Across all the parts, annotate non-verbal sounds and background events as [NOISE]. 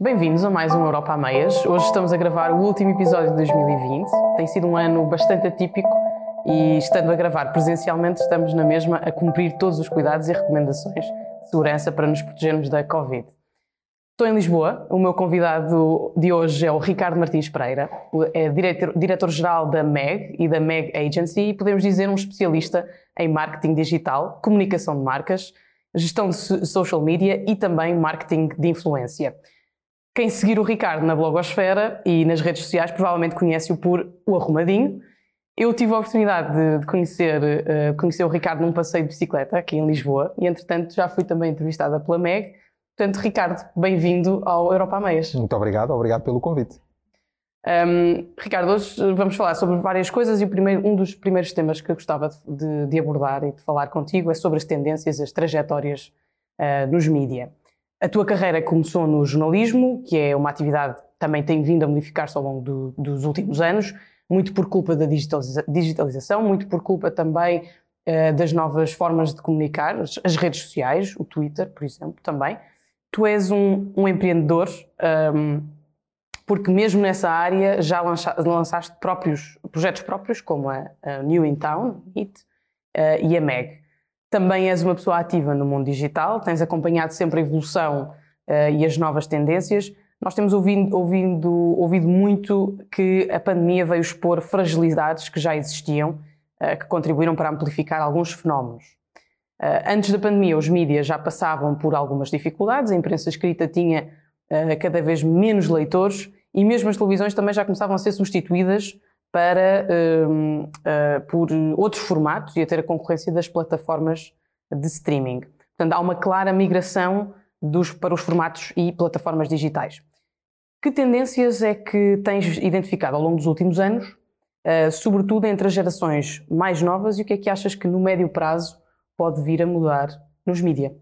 Bem-vindos a mais um Europa a Meias. Hoje estamos a gravar o último episódio de 2020. Tem sido um ano bastante atípico e, estando a gravar presencialmente, estamos na mesma a cumprir todos os cuidados e recomendações de segurança para nos protegermos da Covid. Estou em Lisboa. O meu convidado de hoje é o Ricardo Martins Pereira, é diretor-geral da MEG e da MEG Agency e podemos dizer um especialista em marketing digital, comunicação de marcas, gestão de social media e também marketing de influência. Quem seguir o Ricardo na blogosfera e nas redes sociais provavelmente conhece-o por o Arrumadinho. Eu tive a oportunidade de, conhecer, uh, conhecer o Ricardo num passeio de bicicleta aqui em Lisboa e, entretanto, já fui também entrevistada pela MEG. Portanto, Ricardo, bem-vindo ao Europa Meias. Muito obrigado, obrigado pelo convite. Um, Ricardo, hoje vamos falar sobre várias coisas e primeiro, um dos primeiros temas que eu gostava de, de, abordar e de falar contigo é sobre as tendências, as trajetórias uh, nos mídia. A tua carreira começou no jornalismo, que é uma atividade que também tem vindo a modificar-se ao longo do, dos últimos anos, muito por culpa da digitaliza digitalização, muito por culpa também uh, das novas formas de comunicar, as, as, redes sociais, o Twitter, por exemplo, também. Tu és um, um empreendedor, um, porque mesmo nessa área já lança, lançaste próprios, projetos próprios, como a, a New in Town, uh, e a MEG. Também és uma pessoa ativa no mundo digital, tens acompanhado sempre a evolução uh, e as novas tendências. Nós temos ouvido, ouvido, ouvido muito que a pandemia veio expor fragilidades que já existiam, uh, que contribuíram para amplificar alguns fenómenos. Uh, antes da pandemia, os mídias já passavam por algumas dificuldades, a imprensa escrita tinha cada vez menos leitores e mesmo as televisões também já começavam a ser substituídas para, uh, uh, por outros formatos e a ter a concorrência das plataformas de streaming. Portanto, há uma clara migração dos, para os formatos e plataformas digitais. Que tendências é que tens identificado ao longo dos últimos anos, uh, sobretudo entre as gerações mais novas, e o que é que achas que no médio prazo pode vir a mudar nos mídia?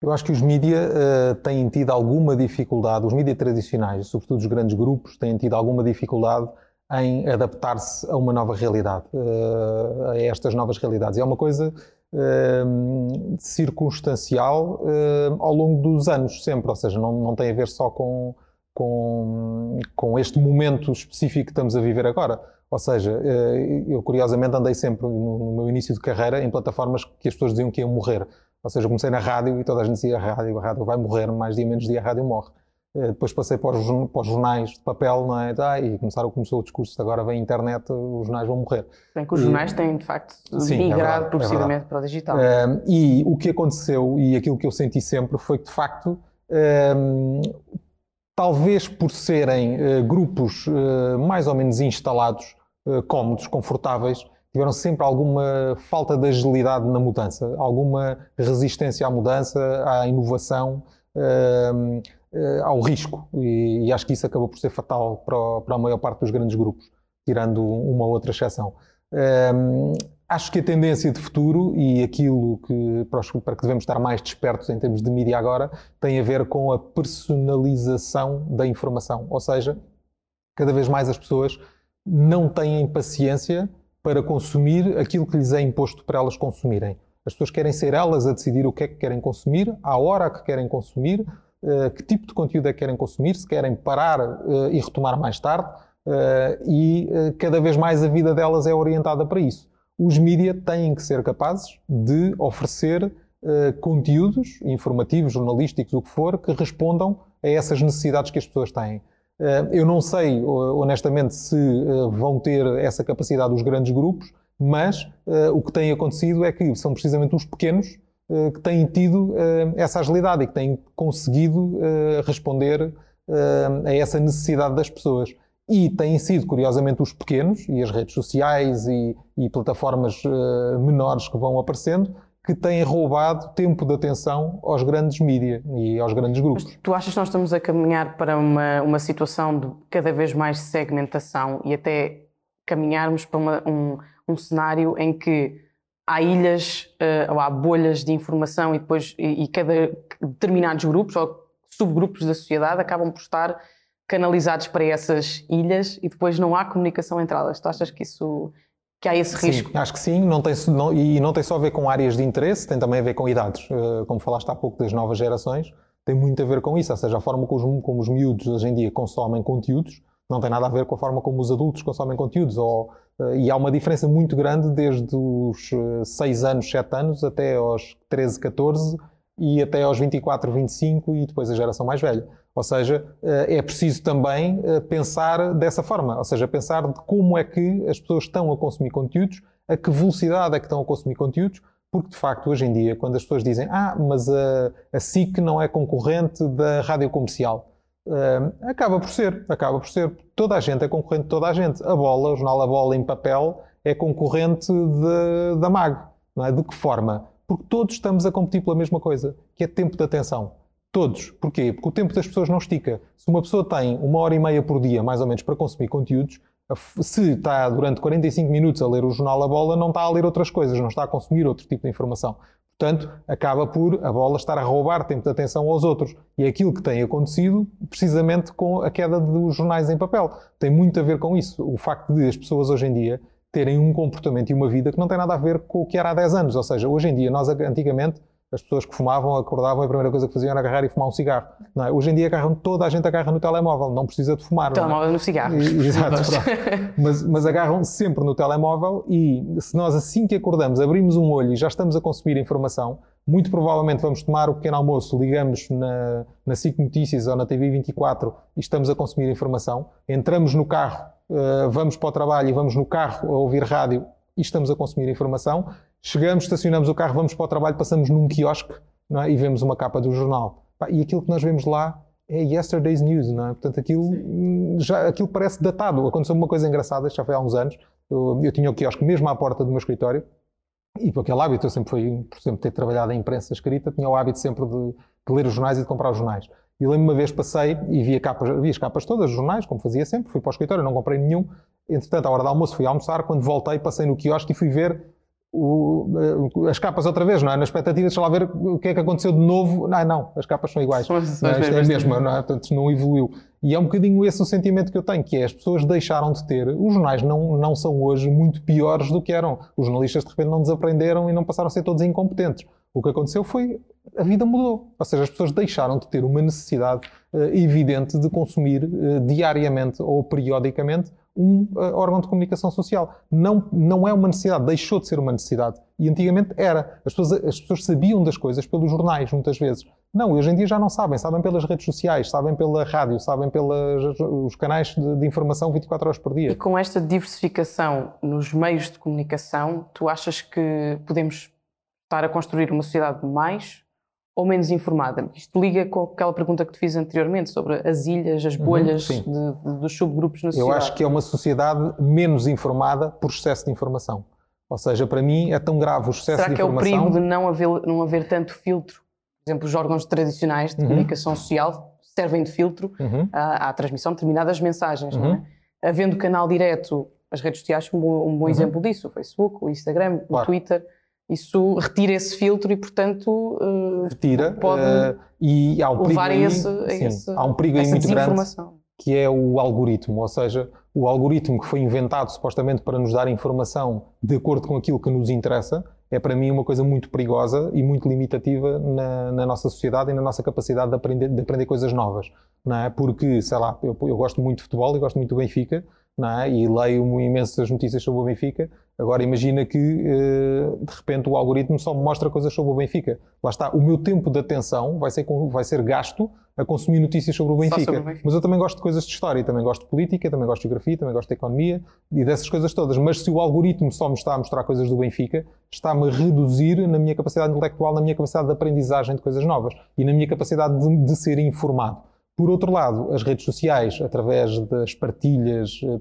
Eu acho que os mídia uh, têm tido alguma dificuldade, os mídia tradicionais, sobretudo os grandes grupos, têm tido alguma dificuldade em adaptar-se a uma nova realidade, uh, a estas novas realidades. É uma coisa uh, circunstancial uh, ao longo dos anos, sempre, ou seja, não, não tem a ver só com, com, com este momento específico que estamos a viver agora. Ou seja, eu curiosamente andei sempre no, meu início de carreira em plataformas que as pessoas diziam que iam morrer. Ou seja, comecei na rádio e toda a gente dizia a rádio, a rádio vai morrer, mais dia menos dia a rádio morre. Eh, depois passei para os, para os, jornais de papel, não é? Ah, e começaram, começou o discurso, agora vem a internet, os jornais vão morrer. Bem que os jornais e, têm, de facto, sim, é migrado é progressivamente é para o digital. Um, e o que aconteceu, e aquilo que eu senti sempre, foi que, de facto, um, talvez por serem uh, grupos uh, mais ou menos instalados, uh, cómodos, confortáveis, tiveram sempre alguma falta de agilidade na mudança, alguma resistência à mudança, à inovação. Uh, ao risco. E, e, acho que isso acabou por ser fatal para, para, a maior parte dos grandes grupos, tirando uma outra exceção. Um, ehm, acho que a tendência de futuro e aquilo que, para que devemos estar mais despertos em termos de mídia agora tem a ver com a personalização da informação. Ou seja, cada vez mais as pessoas não têm paciência para consumir aquilo que lhes é imposto para elas consumirem. As pessoas querem ser elas a decidir o que é que querem consumir, à hora que querem consumir, eh, que tipo de conteúdo é que querem consumir, se querem parar uh, e retomar mais tarde, uh, e cada vez mais a vida delas é orientada para isso. Os mídias têm que ser capazes de oferecer conteúdos informativos, jornalísticos, o que for, que respondam a essas necessidades que as pessoas têm. Eu não sei, honestamente, se vão ter essa capacidade os grandes grupos, mas o que tem acontecido é que são precisamente os pequenos eh, que têm tido eh, essa agilidade e que têm conseguido eh, responder a essa necessidade das pessoas. E têm sido, curiosamente, os pequenos e as redes sociais e, e plataformas menores que vão aparecendo que têm roubado tempo de atenção aos grandes mídias e aos grandes grupos. Mas tu achas que nós estamos a caminhar para uma, uma situação de cada vez mais segmentação e até caminharmos para uma, um, um cenário em que há ilhas uh, ou há bolhas de informação e depois e, e, cada determinados grupos ou subgrupos da sociedade acabam por estar canalizados para essas ilhas e depois não há comunicação entre elas. Tu achas que isso que há esse sim, risco? Acho que sim, não tem, não, e não tem só a ver com áreas de interesse, tem também a ver com idades. Uh, como falaste há pouco das novas gerações, tem muito a ver com isso, ou seja, a forma como os, como os miúdos hoje em dia consomem conteúdos não tem nada a ver com a forma como os adultos consomem conteúdos. Ou, uh, e há uma diferença muito grande desde os 6 anos, 7 anos, até aos 13, 14 e até aos 24, 25 e depois a geração mais velha. Ou seja, é preciso também pensar dessa forma, ou seja, pensar de como é que as pessoas estão a consumir conteúdos, a que velocidade é que estão a consumir conteúdos, porque de facto hoje em dia, quando as pessoas dizem ah, mas a, a SIC não é concorrente da rádio comercial, uh, acaba por ser, acaba por ser. Toda a gente é concorrente de toda a gente. A bola, o jornal A Bola em papel, é concorrente de, da MAG. Não é? De que forma? Porque todos estamos a competir pela mesma coisa, que é tempo de atenção. Todos. Porquê? Porque o tempo das pessoas não estica. Se uma pessoa tem uma hora e meia por dia, mais ou menos, para consumir conteúdos, se está durante 45 minutos a ler o jornal A Bola, não está a ler outras coisas, não está a consumir outro tipo de informação. Portanto, acaba por a bola estar a roubar tempo de atenção aos outros. E é aquilo que tem acontecido precisamente com a queda dos jornais em papel. Tem muito a ver com isso. O facto de as pessoas hoje em dia terem um comportamento e uma vida que não tem nada a ver com o que era há 10 anos. Ou seja, hoje em dia, nós antigamente as pessoas que fumavam, acordavam, a primeira coisa que faziam era agarrar e fumar um cigarro. É? Hoje em dia agarram, toda a gente agarra no telemóvel, não precisa de fumar. É? Telemóvel é? no cigarro. Exato. mas, mas agarram sempre no telemóvel e se nós assim que acordamos abrimos um olho e já estamos a consumir informação, muito provavelmente vamos tomar o pequeno almoço, ligamos na, na SIC Notícias ou na TV 24 e estamos a consumir informação, entramos no carro, uh, vamos para o trabalho e vamos no carro a ouvir rádio e estamos a consumir informação Chegamos, estacionamos o carro, vamos para o trabalho, passamos num quiosque é? e vemos uma capa do jornal. E aquilo que nós vemos lá é yesterday's news, não é? Portanto, aquilo, já, aquilo parece datado. Aconteceu uma coisa engraçada, já foi há uns anos. Eu, eu tinha o quiosque mesmo à porta do meu escritório e por aquele hábito, eu sempre fui, por sempre ter trabalhado em imprensa escrita, tinha o hábito sempre de, de ler os jornais e de comprar os jornais. E lembro uma vez passei e vi, capas, vi as capas todas, os jornais, como fazia sempre, fui para o escritório, não comprei nenhum. Entretanto, à hora do almoço fui almoçar, quando voltei passei no quiosque e fui ver o, eh, as capas outra vez, não é? Na expectativa de lá ver o que é que aconteceu de novo. Não, não, as capas são iguais. São, são não, é, é a mesma, não é? Portanto, não evoluiu. E é um bocadinho esse o sentimento que eu tenho, que é as pessoas deixaram de ter. Os jornais não, não são hoje muito piores do que eram. Os jornalistas de repente não desaprenderam e não passaram a ser todos incompetentes. O que aconteceu foi a vida mudou. Ou seja, as pessoas deixaram de ter uma necessidade uh, evidente de consumir uh, diariamente ou periodicamente um uh, órgão de comunicação social. Não, não é uma necessidade, deixou de ser uma necessidade. E antigamente era. As pessoas, as pessoas sabiam das coisas pelos jornais, muitas vezes. Não, hoje em dia já não sabem. Sabem pelas redes sociais, sabem pela rádio, sabem pelos canais de, de informação 24 horas por dia. E com esta diversificação nos meios de comunicação, tu achas que podemos estar a construir uma sociedade mais ou menos informada? Isto liga com aquela pergunta que te fiz anteriormente sobre as ilhas, as uhum, bolhas uhum, de, de, dos subgrupos na sociedade. Eu acho que é uma sociedade menos informada por excesso de informação. Ou seja, para mim é tão grave o excesso Será de informação... Será que é o perigo de não haver, não haver tanto filtro? Por exemplo, os órgãos tradicionais de uhum. comunicação social servem de filtro uhum. à, à, transmissão de determinadas mensagens, não é? Uhum. Havendo canal direto, as redes sociais são um bom, um bom exemplo disso, o Facebook, o Instagram, claro. o Twitter isso retira esse filtro e, portanto, uh, retira pode uh, e há um levar perigo a esse, aí, sim, esse, há um perigo aí muito grande que é o algoritmo, ou seja, o algoritmo que foi inventado supostamente para nos dar informação de acordo com aquilo que nos interessa, é para mim uma coisa muito perigosa e muito limitativa na, na nossa sociedade e na nossa capacidade de aprender, de aprender coisas novas, não é? Porque, sei lá, eu, eu gosto muito de futebol e gosto muito do Benfica, é? e leio imensas notícias sobre o Benfica. Agora imagina que eh, de repente o algoritmo só me mostra coisas sobre o Benfica. Lá está, o meu tempo de atenção vai ser, vai ser gasto a consumir notícias sobre o, Benfica. sobre o Benfica. Mas eu também gosto de coisas de história, também gosto de política, também gosto de geografia, também gosto de economia e dessas coisas todas. Mas se o algoritmo só me está a mostrar coisas do Benfica, está-me a reduzir na minha capacidade intelectual, na minha capacidade de aprendizagem de coisas novas e na minha capacidade de, de ser informado. Por outro lado, as redes sociais, através das partilhas eh,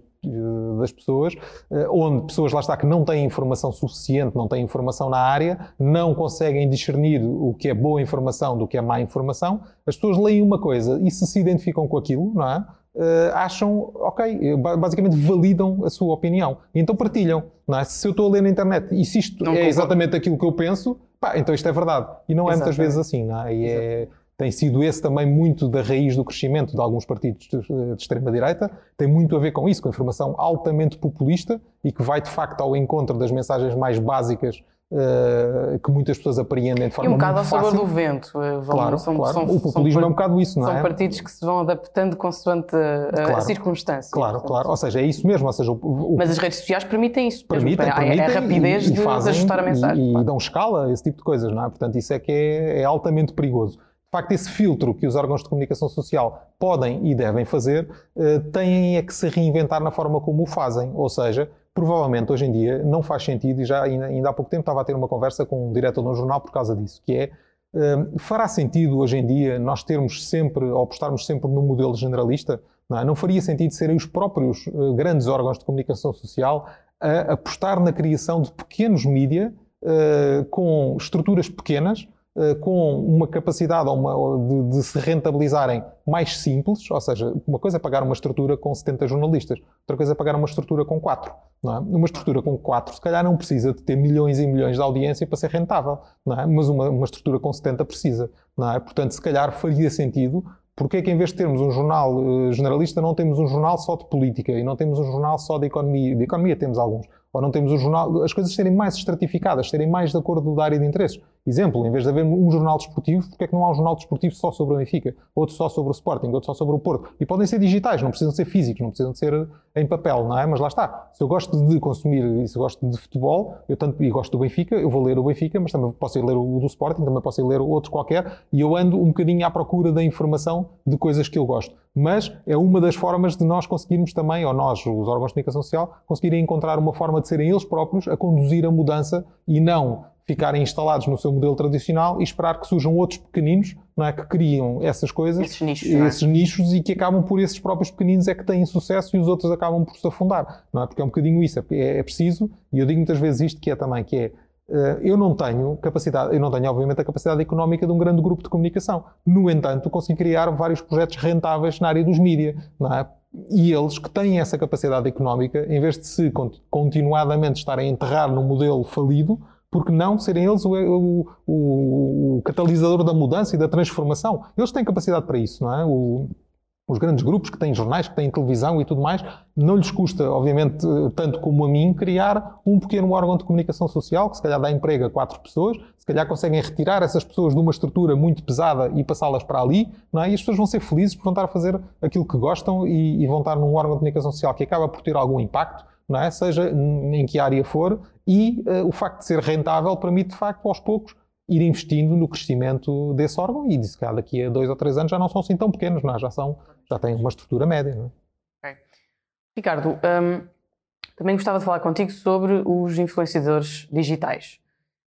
das pessoas, eh, onde pessoas lá está que não têm informação suficiente, não têm informação na área, não conseguem discernir o que é boa informação do que é má informação, as pessoas leem uma coisa e se se identificam com aquilo, não é? Uh, acham, ok, basicamente validam a sua opinião. Então partilham. Não é? Se eu estou a ler na internet e se isto não é exatamente aquilo que eu penso, pá, então isto é verdade. E não é muitas vezes assim. Não é? E tem sido esse também muito da raiz do crescimento de alguns partidos de, de extrema-direita, tem muito a ver com isso, com a informação altamente populista e que vai de facto ao encontro das mensagens mais básicas uh, que muitas pessoas apreendem de forma muito fácil. E um bocado ao sabor do vento. Vão, claro, são, claro. São, o populismo são, é um bocado isso, não é? São partidos que se vão adaptando consoante a, claro. a circunstâncias. Claro, claro. Ou seja, é isso mesmo. Ou seja, o, o, Mas as redes sociais permitem isso. Permitem, mesmo. permitem é a rapidez e, de, fazem, de ajustar a mensagem. E, e dão escala, esse tipo de coisas, não é? Portanto, isso é que é, é altamente perigoso facto, esse filtro que os órgãos de comunicação social podem e devem fazer, eh, têm é que se reinventar na forma como o fazem. Ou seja, provavelmente hoje em dia não faz sentido, e já ainda há pouco tempo estava a ter uma conversa com um diretor de um jornal por causa disso, que é eh, fará sentido hoje em dia nós termos sempre, ou apostarmos sempre no modelo generalista? Não, é? não faria sentido serem os próprios eh, grandes órgãos de comunicação social a apostar na criação de pequenos mídia com estruturas pequenas com uma capacidade uma, de, de, se rentabilizarem mais simples, ou seja, uma coisa é pagar uma estrutura com 70 jornalistas, outra coisa é pagar uma estrutura com 4. Não é? Uma estrutura com 4, se calhar não precisa de ter milhões e milhões de audiência para ser rentável, é? mas uma, uma estrutura com 70 precisa. É? Portanto, se calhar faria sentido porque é que em vez de termos um jornal uh, generalista, não temos um jornal só de política e não temos um jornal só de economia? De economia temos alguns. Ou não temos um jornal, as coisas serem mais estratificadas, serem mais de acordo da área de interesses. Exemplo, em vez de haver um jornal desportivo, porque é que não há um jornal desportivo só sobre o Benfica, outro só sobre o Sporting, outro só sobre o Porto? E podem ser digitais, não precisam ser físicos, não precisam ser em papel, não é? Mas lá está. Se eu gosto de consumir e se eu gosto de futebol, eu tanto e gosto do Benfica, eu vou ler o Benfica, mas também posso ir ler o do Sporting, também posso ir ler outro qualquer, e eu ando um bocadinho à procura da informação de coisas que eu gosto. Mas é uma das formas de nós conseguirmos também, ou nós, os órgãos de comunicação social, conseguirem encontrar uma forma de serem eles próprios a conduzir a mudança e não ficarem instalados no seu modelo tradicional e esperar que surjam outros pequeninos não é, que criam essas coisas, esses nichos, esses é? nichos e que acabam por esses próprios pequeninos é que têm sucesso e os outros acabam por se afundar. Não é? Porque é um bocadinho isso. É, é preciso, e eu digo muitas vezes isto que é também, que é eh, eu não tenho capacidade, eu não tenho obviamente a capacidade económica de um grande grupo de comunicação. No entanto, consigo criar vários projetos rentáveis na área dos mídias, não é? E eles que têm essa capacidade económica, em vez de se continuadamente estarem a enterrar no modelo falido, porque não serem eles o, o, o, o, catalisador da mudança e da transformação? Eles têm capacidade para isso, não é? Os grandes grupos que têm jornais, que têm televisão e tudo mais, não lhes custa, obviamente, tanto como a mim, criar um pequeno órgão de comunicação social que se calhar dá emprego a quatro pessoas, se calhar conseguem retirar essas pessoas de uma estrutura muito pesada e passá-las para ali, não é? e as pessoas vão ser felizes por vão estar a fazer aquilo que gostam e, e vão estar num órgão de comunicação social que acaba por ter algum impacto, não é? seja em que área for, e uh, o facto de ser rentável permite, de facto, aos poucos, ir investindo no crescimento desse órgão e disse que daqui a dois ou três anos já não são assim tão pequenos, não é? já, são, já têm uma estrutura média. É? okay. Ricardo, um, também gostava de falar contigo sobre os influenciadores digitais.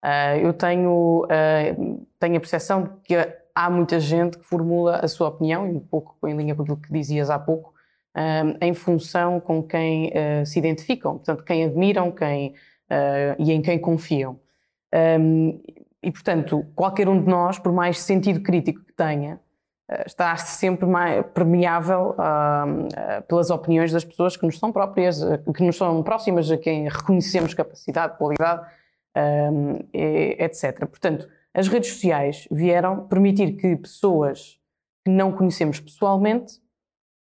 Uh, eu tenho, uh, tenho a percepção de que há muita gente que formula a sua opinião, e um pouco em linha com aquilo que dizias há pouco, um, em função com quem uh, se identificam, portanto, quem admiram quem, e em quem confiam. Um, e, portanto, qualquer um de nós, por mais sentido crítico que tenha, eh, está sempre mais permeável uh, pelas opiniões das pessoas que nos são próprias, que nos são próximas, a quem reconhecemos capacidade, qualidade, um, etc. Portanto, as redes sociais vieram permitir que pessoas que não conhecemos pessoalmente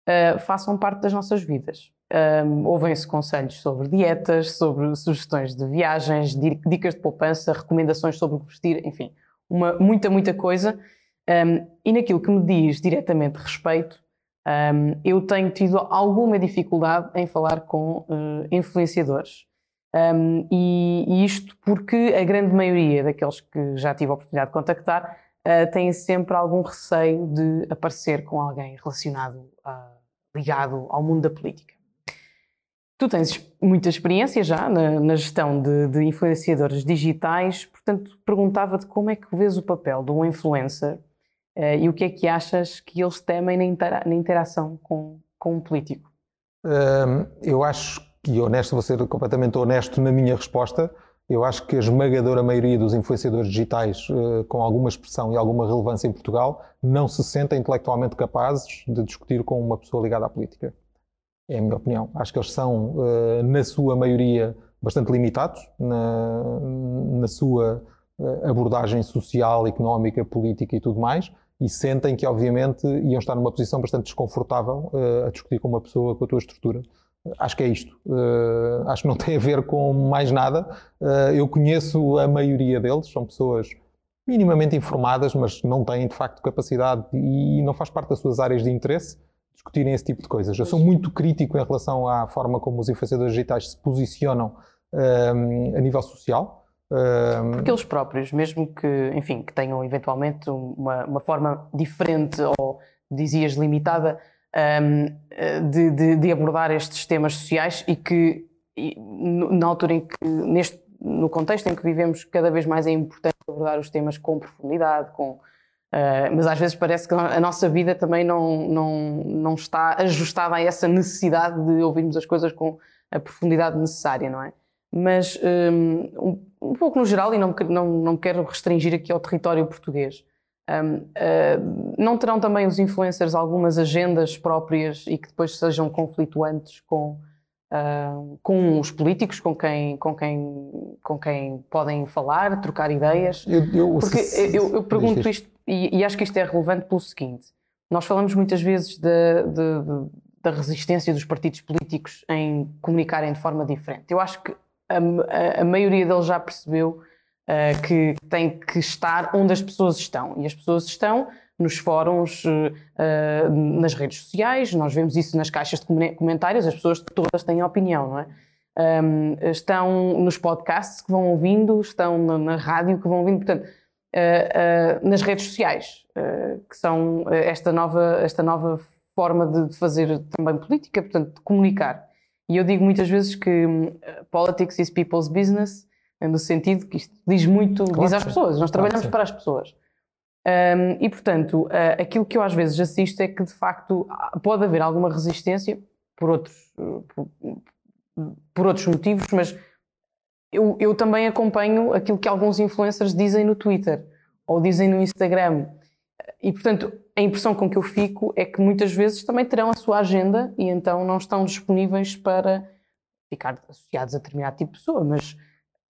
uh, façam parte das nossas vidas. Um, Ouvem-se conselhos sobre dietas, sobre sugestões de viagens, dicas de poupança, recomendações sobre o vestir, enfim, uma, muita, muita coisa. Um, e naquilo que me diz diretamente respeito, um, eu tenho tido alguma dificuldade em falar com uh, influenciadores. E, e, isto porque a grande maioria daqueles que já tive a oportunidade de contactar uh, têm sempre algum receio de aparecer com alguém relacionado, uh, ligado ao mundo da política. Tu tens muita experiência já na, na gestão de, de, influenciadores digitais, portanto, perguntava-te como é que vês o papel de um influencer uh, e o que é que achas que eles temem na, intera na interação com, com um político? Eu acho que, honesto, vou ser completamente honesto na minha resposta, eu acho que a esmagadora maioria dos influenciadores digitais uh, com alguma expressão e alguma relevância em Portugal não se sentem intelectualmente capazes de discutir com uma pessoa ligada à política. É a minha opinião. Acho que eles são, uh, na sua maioria, bastante limitados na, na sua uh, abordagem social, económica, política e tudo mais, e sentem que, obviamente, iam estar numa posição bastante desconfortável uh, a discutir com uma pessoa com a tua estrutura Acho que é isto. Acho que não tem a ver com mais nada. Eu conheço a maioria deles, são pessoas minimamente informadas, mas não têm de facto capacidade e não faz parte das suas áreas de interesse discutirem esse tipo de coisas. Eu sou muito crítico em relação à forma como os influenciadores digitais se posicionam uh, a nível social. Porque eles próprios, mesmo que, enfim, que tenham eventualmente uma, uma forma diferente ou dizias limitada um, de, de, de, abordar estes temas sociais e que na altura em que neste no contexto em que vivemos cada vez mais é importante abordar os temas com profundidade, com uh, mas às vezes parece que a nossa vida também não, não, não está ajustada a essa necessidade de ouvirmos as coisas com a profundidade necessária, não é? Mas um, um pouco no geral, e não, não, não quero restringir aqui ao território português, um, uh, não terão também os influencers algumas agendas próprias e que depois sejam conflituantes com, uh, com os políticos com quem, com, quem, com quem podem falar, trocar ideias? Eu, eu, Porque eu, eu, pergunto isto, e, e, acho que isto é relevante pelo seguinte: nós falamos muitas vezes de, de, de, da resistência dos partidos políticos em comunicarem de forma diferente. Eu acho que a, a, maioria deles já percebeu uh, que tem que estar onde as pessoas estão. E as pessoas estão nos fóruns, uh, nas redes sociais, nós vemos isso nas caixas de comentários, as pessoas todas têm opinião, não é? Um, estão nos podcasts que vão ouvindo, estão na, na rádio que vão ouvindo, portanto, nas redes sociais, que são esta nova, esta nova forma de, de, fazer também política, portanto, de comunicar. E eu digo muitas vezes que um, politics is people's business, no sentido que isto diz muito, claro diz às pessoas, nós trabalhamos claro para as pessoas. Um, e, portanto, uh, aquilo que eu às vezes assisto é que, de facto, pode haver alguma resistência por outros, por, por outros motivos, mas eu, eu, também acompanho aquilo que alguns influencers dizem no Twitter ou dizem no Instagram. E, portanto, a impressão com que eu fico é que muitas vezes também terão a sua agenda e então não estão disponíveis para ficar associados a determinado tipo de pessoa, mas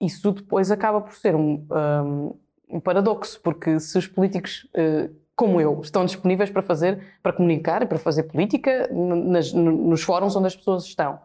isso depois acaba por ser um, um, um paradoxo, porque se os políticos, uh, como eu, estão disponíveis para fazer, para comunicar e para fazer política nas, nos fóruns onde as pessoas estão,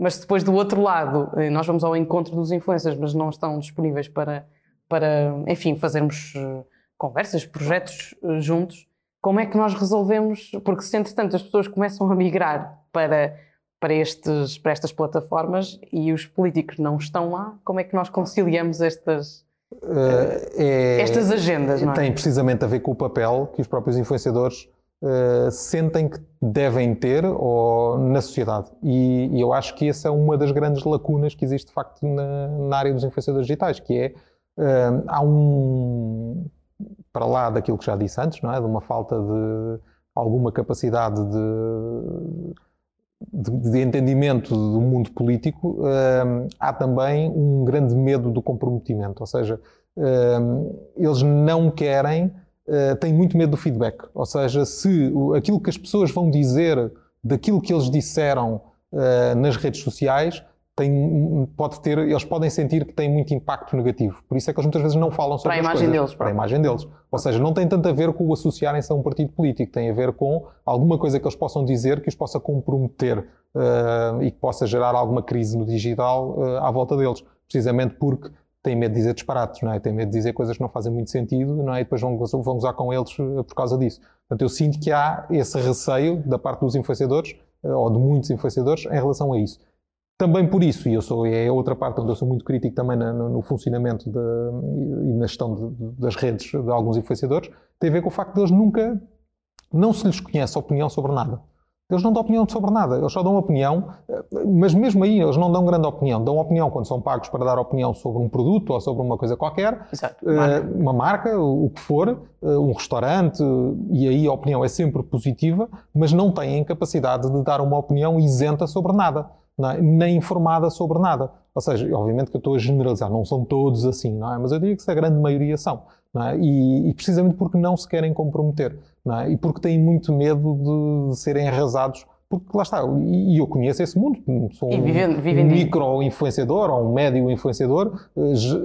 mas depois do outro lado, eh, nós vamos ao encontro dos influencers, mas não estão disponíveis para, para enfim, fazermos uh, conversas, projetos uh, juntos, como é que nós resolvemos? Porque se entretanto as pessoas começam a migrar para para, estes, para estas plataformas e os políticos não estão lá, como é que nós conciliamos estas, uh, é, estas agendas? É? Tem precisamente a ver com o papel que os próprios influenciadores uh, sentem que devem ter ou, na sociedade. E, e, eu acho que essa é uma das grandes lacunas que existe de facto na, na área dos influenciadores digitais, que é uh, há um para lá daquilo que já disse antes, não é? De uma falta de alguma capacidade de de, de, entendimento do mundo político, uh, há também um grande medo do comprometimento. Ou seja, eles não querem, uh, têm muito medo do feedback. Ou seja, se aquilo que as pessoas vão dizer daquilo que eles disseram eh, nas redes sociais tem, pode ter, eles podem sentir que tem muito impacto negativo. Por isso é que eles muitas vezes não falam sobre para a imagem coisas, deles. Para a imagem deles. Ou seja, não tem tanto a ver com o associarem-se a um partido político, tem a ver com alguma coisa que eles possam dizer que os possa comprometer uh, e que possa gerar alguma crise no digital uh, à volta deles. Precisamente porque têm medo de dizer disparates, não é? Têm medo de dizer coisas que não fazem muito sentido, não é? E depois vão, vão usar com eles uh, por causa disso. Portanto, eu sinto que há esse receio da parte dos influenciadores, ou de muitos influenciadores, em relação a isso. Também por isso, e eu sou, é outra parte onde eu sou muito crítico também no, no funcionamento de, e na gestão de, das redes de alguns influenciadores, tem a ver com o facto de eles nunca, não se lhes conhece opinião sobre nada. Eles não dão opinião sobre nada, eles só dão opinião, mas mesmo aí eles não dão grande opinião. Dão opinião quando são pagos para dar opinião sobre um produto ou sobre uma coisa qualquer, Exato. Uh, uma marca, o que for, uh, um restaurante, e aí a opinião é sempre positiva, mas não têm capacidade de dar uma opinião isenta sobre nada é? nem informada sobre nada. Ou seja, obviamente que eu estou a generalizar, não são todos assim, não é? mas eu diria que a grande maioria são. É? E, e, precisamente porque não se querem comprometer é? e porque têm muito medo de, serem arrasados porque lá está, e eu conheço esse mundo, sou um, um micro-influenciador ou um médio influenciador,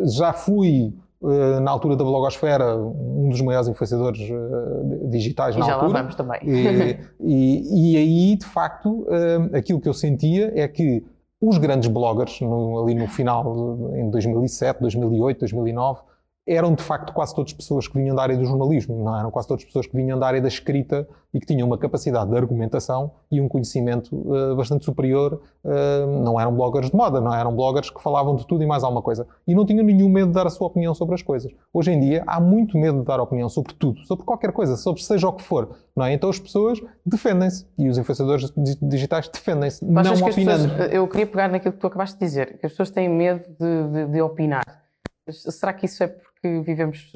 já fui uh, na altura da blogosfera, um dos maiores influenciadores uh, digitais e na já altura. lá vamos também. E, [LAUGHS] e, e aí, de facto, aquilo que eu sentia é que os grandes bloggers, no, ali no final, em 2007, 2008, 2009, eram de facto quase todas pessoas que vinham da área do jornalismo, não eram quase todas pessoas que vinham da área da escrita e que tinham uma capacidade de argumentação e um conhecimento uh, bastante superior. Uh, não eram bloggers de moda, não eram bloggers que falavam de tudo e mais alguma coisa. E não tinham nenhum medo de dar a sua opinião sobre as coisas. Hoje em dia há muito medo de dar opinião sobre tudo, sobre qualquer coisa, sobre seja o que for. Não é? Então as pessoas defendem-se e os influenciadores digitais defendem-se, não opinando. Pessoas, eu queria pegar naquilo que tu acabaste de dizer, que as pessoas têm medo de, de, de opinar. Será que isso é porque vivemos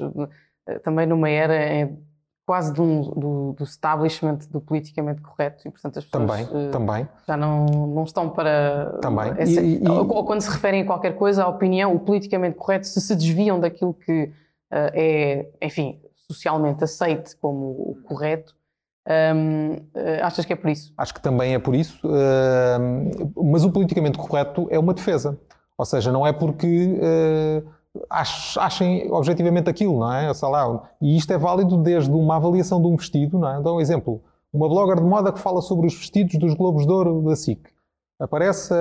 eh, também numa era em, quase do, do, do, establishment do politicamente correto e, portanto, as pessoas também, uh, também. já não, não estão para. Também. Essa, e, e, ou, quando se referem a qualquer coisa, a opinião, o politicamente correto, se se desviam daquilo que uh, é, enfim, socialmente aceite como o correto. Um, uh, achas que é por isso? Acho que também é por isso, mas o politicamente correto é uma defesa. Ou seja, não é porque achem objetivamente aquilo, não é? Sei lá, e isto é válido desde uma avaliação de um vestido, não é? Dá um exemplo. Uma blogger de moda que fala sobre os vestidos dos Globos de Ouro da SIC. Aparece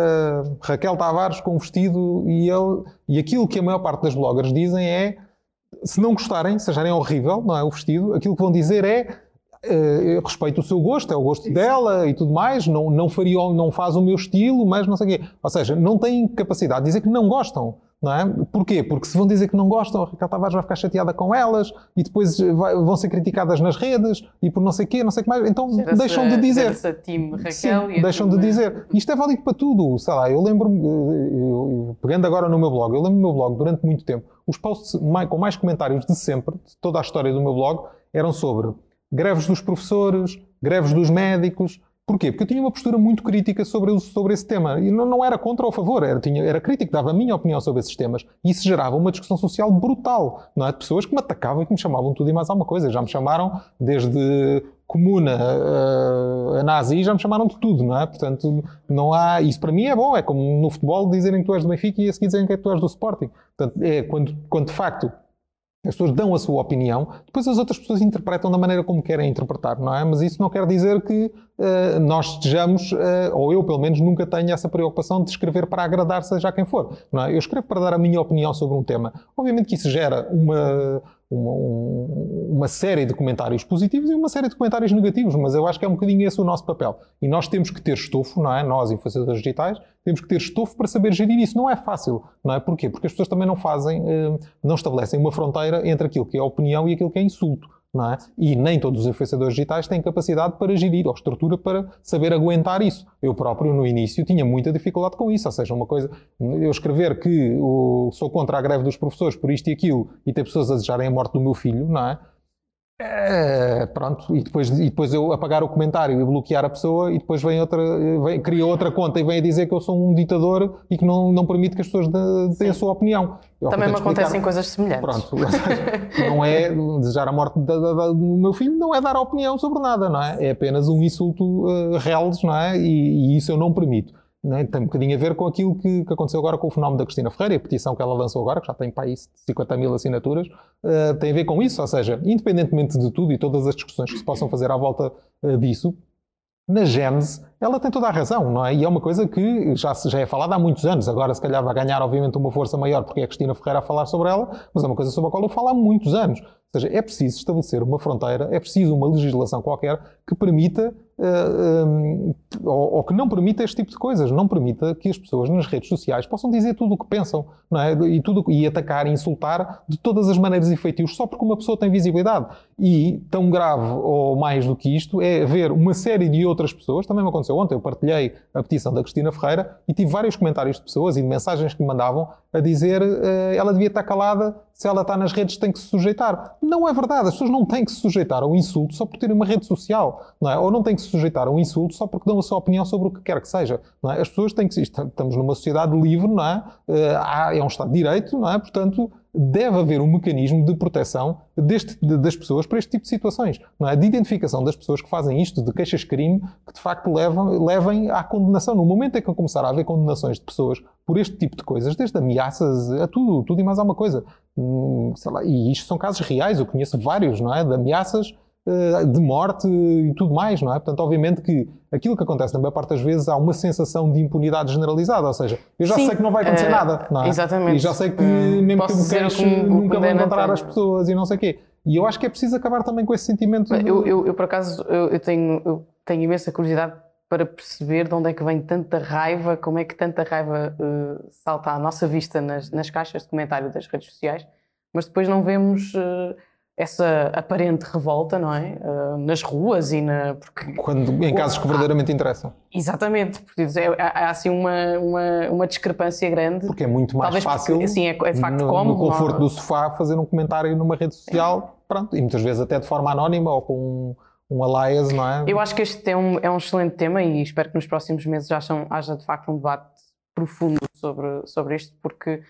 Raquel Tavares com um vestido e, ele, e aquilo que a maior parte das bloggers dizem é se não gostarem, se acharem horrível, não é? O vestido, aquilo que vão dizer é Uh, respeito o seu gosto, é o gosto dela e tudo mais, não, não, faria, não faz o meu estilo, mas não sei o quê. Ou seja, não têm capacidade de dizer que não gostam. Não é? Porquê? Porque se vão dizer que não gostam, a Raquel Tavares vai ficar chateada com elas e depois vai, vão ser criticadas nas redes e por não sei quê, não sei o que mais. Então deixam de dizer. Raquel Sim, deixam de dizer. Isto é válido para tudo. Sei lá, eu lembro-me, pegando agora no meu blog, eu lembro do meu blog durante muito tempo, os posts com mais comentários de sempre, de toda a história do meu blog, eram sobre greves dos professores, greves dos médicos, Porquê? Porque eu tinha uma postura muito crítica sobre, sobre esse tema. E não, não era contra ou a favor, era, tinha, era crítico, dava a minha opinião sobre esses temas. E isso gerava uma discussão social brutal. Não é? De pessoas que me atacavam e que me chamavam tudo e mais alguma coisa. Já me chamaram desde comuna a, a nazi, já me chamaram de tudo, não é? Portanto, não há. Isso para mim é bom. É como no futebol dizerem que tu és do Benfica e a seguir dizerem que tu és do Sporting. Portanto, é quando, quando de facto as pessoas dão a sua opinião, depois as outras pessoas interpretam da maneira como querem interpretar, não é? Mas isso não quer dizer que uh, nós estejamos, uh, ou eu pelo menos nunca tenho essa preocupação de escrever para agradar seja quem for, não é? Eu escrevo para dar a minha opinião sobre um tema. Obviamente que isso gera uma, uma, uma, série de comentários positivos e uma série de comentários negativos, mas eu acho que é um bocadinho esse o nosso papel. E nós temos que ter estofo, não é? Nós, influenciadores digitais, temos que ter estofo para saber gerir isso. Não é fácil, não é? Porquê? Porque as pessoas também não fazem, eh, não estabelecem uma fronteira entre aquilo que é opinião e aquilo que é insulto. É? E nem todos os influenciadores digitais têm capacidade para gerir ou estrutura para saber aguentar isso. Eu próprio, no início, tinha muita dificuldade com isso. Ou seja, uma coisa, eu escrever que o, sou contra a greve dos professores por isto e aquilo e ter pessoas a desejarem a morte do meu filho, não é? É, pronto, e depois, e depois eu apagar o comentário e bloquear a pessoa e depois vem outra, vem, cria outra conta e vem a dizer que eu sou um ditador e que não, não permite que as pessoas deem a sua opinião. Eu Também me acontecem coisas semelhantes. Pronto, [LAUGHS] não é desejar a morte da, da, da, do meu filho, não é dar opinião sobre nada, não é? É apenas um insulto uh, reles, não é? E, e isso eu não permito. Né? Tem um bocadinho a ver com aquilo que, que, aconteceu agora com o fenómeno da Cristina Ferreira a petição que ela lançou agora, que já tem para aí 50 mil assinaturas, uh, tem a ver com isso. Ou seja, independentemente de tudo e todas as discussões que se possam fazer à volta uh, disso, na Gênese, ela tem toda a razão, não é? E é uma coisa que já, já é falada há muitos anos. Agora, se calhar, vai ganhar, obviamente, uma força maior porque é a Cristina Ferreira a falar sobre ela, mas é uma coisa sobre a qual eu falo há muitos anos. Ou seja, é preciso estabelecer uma fronteira, é preciso uma legislação qualquer que permita uh, eh, um, eh, ou, ou, que não permita este tipo de coisas, não permita que as pessoas nas redes sociais possam dizer tudo o que pensam, não é? E, tudo, e atacar e insultar de todas as maneiras e feitios só porque uma pessoa tem visibilidade. E tão grave ou mais do que isto é ver uma série de outras pessoas, também me aconteceu ontem, eu partilhei a petição da Cristina Ferreira e tive vários comentários de pessoas e de mensagens que me mandavam a dizer uh, ela devia estar calada, se ela está nas redes tem que se sujeitar. Não é verdade, as pessoas não têm que se sujeitar a um insulto só por terem uma rede social, não é? Ou não têm que se sujeitar a um insulto só porque dão a sua opinião sobre o que quer que seja, não é? As pessoas têm que... Estamos numa sociedade livre, não é? Uh, é um Estado de Direito, não é? Portanto, deve haver um mecanismo de proteção deste, de, das pessoas para este tipo de situações, não é? De identificação das pessoas que fazem isto, de queixas-crime, que de facto levam, levem à condenação. No momento em que começar a haver condenações de pessoas por este tipo de coisas, desde ameaças a tudo, tudo e mais alguma coisa. Hum, lá, e isto são casos reais, eu conheço vários, não é? De ameaças uh, de morte e tudo mais, não é? Portanto, obviamente que aquilo que acontece na maior parte das vezes há uma sensação de impunidade generalizada, ou seja, eu já Sim, sei que não vai acontecer uh, nada, não é? Exatamente. E já sei que uh, mesmo que me queixo, nunca vou encontrar as pessoas e não sei o quê. E eu acho que é preciso acabar também com esse sentimento. Eu, eu, eu por acaso, eu, eu tenho, eu tenho imensa curiosidade para perceber de onde é que vem tanta raiva, como é que tanta raiva uh, salta à nossa vista nas, nas, caixas de comentário das redes sociais, mas depois não vemos uh, essa aparente revolta, não é? Uh, nas ruas e na. Porque, Quando, em casos que verdadeiramente interessam. Exatamente, porque é, há, há, assim uma, uma, uma, discrepância grande. Porque é muito mais Talvez fácil, porque, assim, é, é de facto no, cómodo, no conforto não... do sofá, fazer um comentário numa rede social, pronto, e muitas vezes até de forma anónima ou com um um alliance, não é? Eu acho que este é um, é um excelente tema e espero que nos próximos meses haja, haja de facto um debate profundo sobre, sobre isto, porque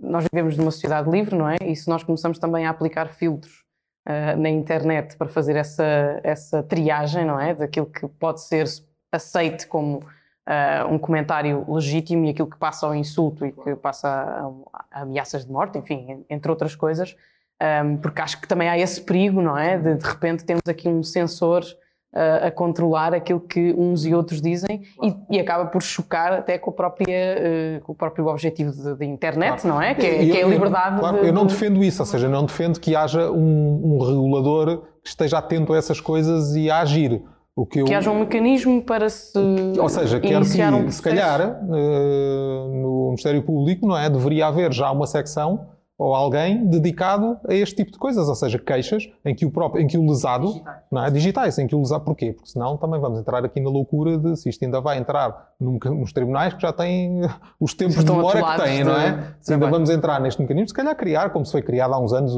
nós vivemos numa sociedade livre, não é? E se nós começamos também a aplicar filtros uh, na internet para fazer essa, essa triagem, não é? Daquilo que pode ser aceite como uh, um comentário legítimo e aquilo que passa ao insulto e que passa a, a ameaças de morte, enfim, entre outras coisas um, porque acho que também há esse perigo, não é? De de repente temos aqui um sensor uh, a controlar aquilo que uns e outros dizem e, e acaba por chocar até com, própria, uh, com o próprio objetivo da internet, claro. não é? Que é, que é a liberdade. Eu, claro, de, eu não defendo isso, ou seja, não defendo que haja um, um regulador que esteja atento a essas coisas e a agir. O que, eu... que haja um mecanismo para se. Ou seja, quero que, um se calhar, uh, no Ministério Público, não é? Deveria haver já uma secção ou alguém dedicado a este tipo de coisas, ou seja, queixas em que o próprio, em que o lesado, digitais, não é? digitais em que o lesado, porquê? Porque senão também vamos entrar aqui na loucura de se isto ainda vai entrar num, nos tribunais que já têm [LAUGHS] os tempos de demora que têm, não é? Se ainda vamos entrar neste mecanismo, se calhar criar, como se foi criado há uns anos,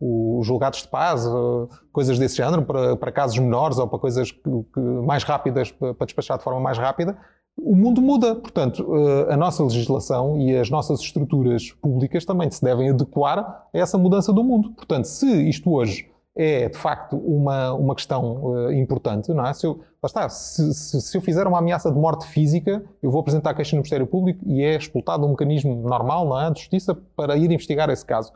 os julgados de paz, coisas desse género, para, para casos menores ou para coisas que, que mais rápidas, para despachar de forma mais rápida, o mundo muda. Portanto, eh, a nossa legislação e as nossas estruturas públicas também se devem adequar a essa mudança do mundo. Portanto, se isto hoje é de facto uma, uma questão uh, importante, não é? Se eu, está, se, se, se, eu fizer uma ameaça de morte física, eu vou apresentar a queixa no Ministério Público e é expultado um mecanismo normal, não é? De justiça para ir investigar esse caso.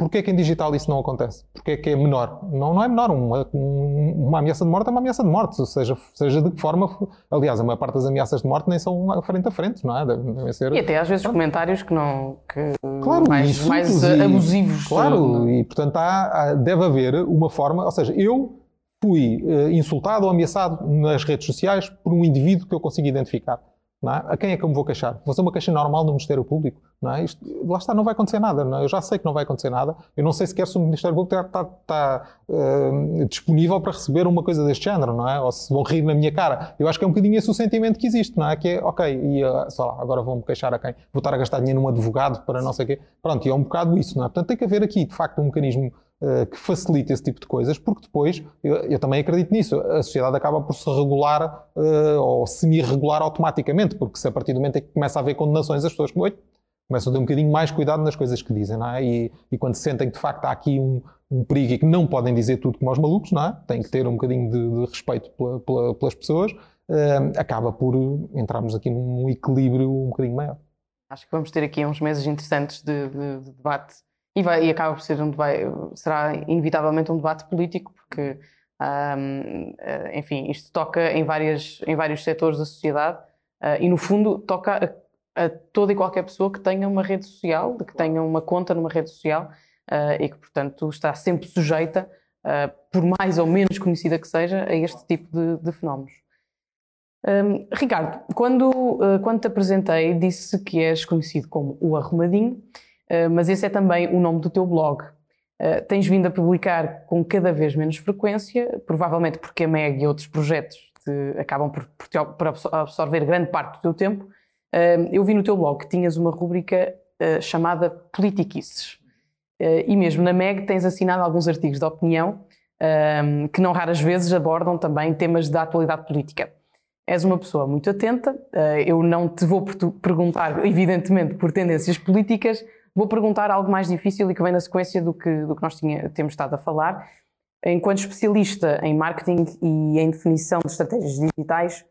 Porquê que em digital isso não acontece? Porquê que é menor? Não, não é menor. Uma, uma ameaça de morte é uma ameaça de morte, seja, seja de que forma. Aliás, a maior parte das ameaças de morte nem são frente a frente, não é? Devem ser... E até às vezes comentários que não. Que claro, mais, mais e, abusivos. Claro, não? e portanto há, deve haver uma forma. Ou seja, eu fui uh, insultado ou ameaçado nas redes sociais por um indivíduo que eu consigo identificar. É? A quem é que eu me vou queixar? Vou fazer uma queixa normal no Ministério Público? Não é? Isto, lá está, não vai acontecer nada. É? Eu já sei que não vai acontecer nada. Eu não sei sequer se o Ministério Público está, está, uh, disponível para receber uma coisa deste género, não é? Ou se vão rir na minha cara. Eu acho que é um bocadinho esse o sentimento que existe, não é? Que é, ok, e uh, lá, agora vou-me queixar a quem? Vou estar a gastar dinheiro num advogado para não sei o quê. Pronto, e é um bocado isso, não é? Portanto, tem que haver aqui, de facto, um mecanismo que facilite esse tipo de coisas, porque depois, eu, eu, também acredito nisso, a sociedade acaba por se regular uh, ou semi-regular automaticamente, porque se a partir do momento em que começa a haver condenações, as pessoas oi, começam a ter um bocadinho mais cuidado nas coisas que dizem, não é? E, e quando sentem que de facto há aqui um, um, perigo e que não podem dizer tudo como aos malucos, não é? Têm que ter um bocadinho de, de respeito pela, pela, pelas pessoas, uh, acaba por entrarmos aqui num equilíbrio um bocadinho maior. Acho que vamos ter aqui uns meses interessantes de, de, de debate e, vai, e acaba por ser um debate, será inevitavelmente um debate político, porque, um, eh, enfim, isto toca em, várias, em vários setores da sociedade uh, e, no fundo, toca a, a, toda e qualquer pessoa que tenha uma rede social, que tenha uma conta numa rede social uh, e que, portanto, está sempre sujeita, uh, por mais ou menos conhecida que seja, a este tipo de, de fenómenos. Um, Ricardo, quando, quando te apresentei, disse que és conhecido como o Arrumadinho. Eh, mas esse é também o nome do teu blog. Uh, tens vindo a publicar com cada vez menos frequência, provavelmente porque a MEG e outros projetos te, acabam por, por, por, absorver grande parte do teu tempo. Uh, eu vi no teu blog que tinhas uma rúbrica chamada Politiquices. e mesmo na MEG tens assinado alguns artigos de opinião que não raras vezes abordam também temas da atualidade política. És uma pessoa muito atenta, eu não te vou perguntar, evidentemente, por tendências políticas, Vou perguntar algo mais difícil e que vem na sequência do que, do que nós tinha, temos estado a falar. Enquanto especialista em marketing e em definição de estratégias digitais,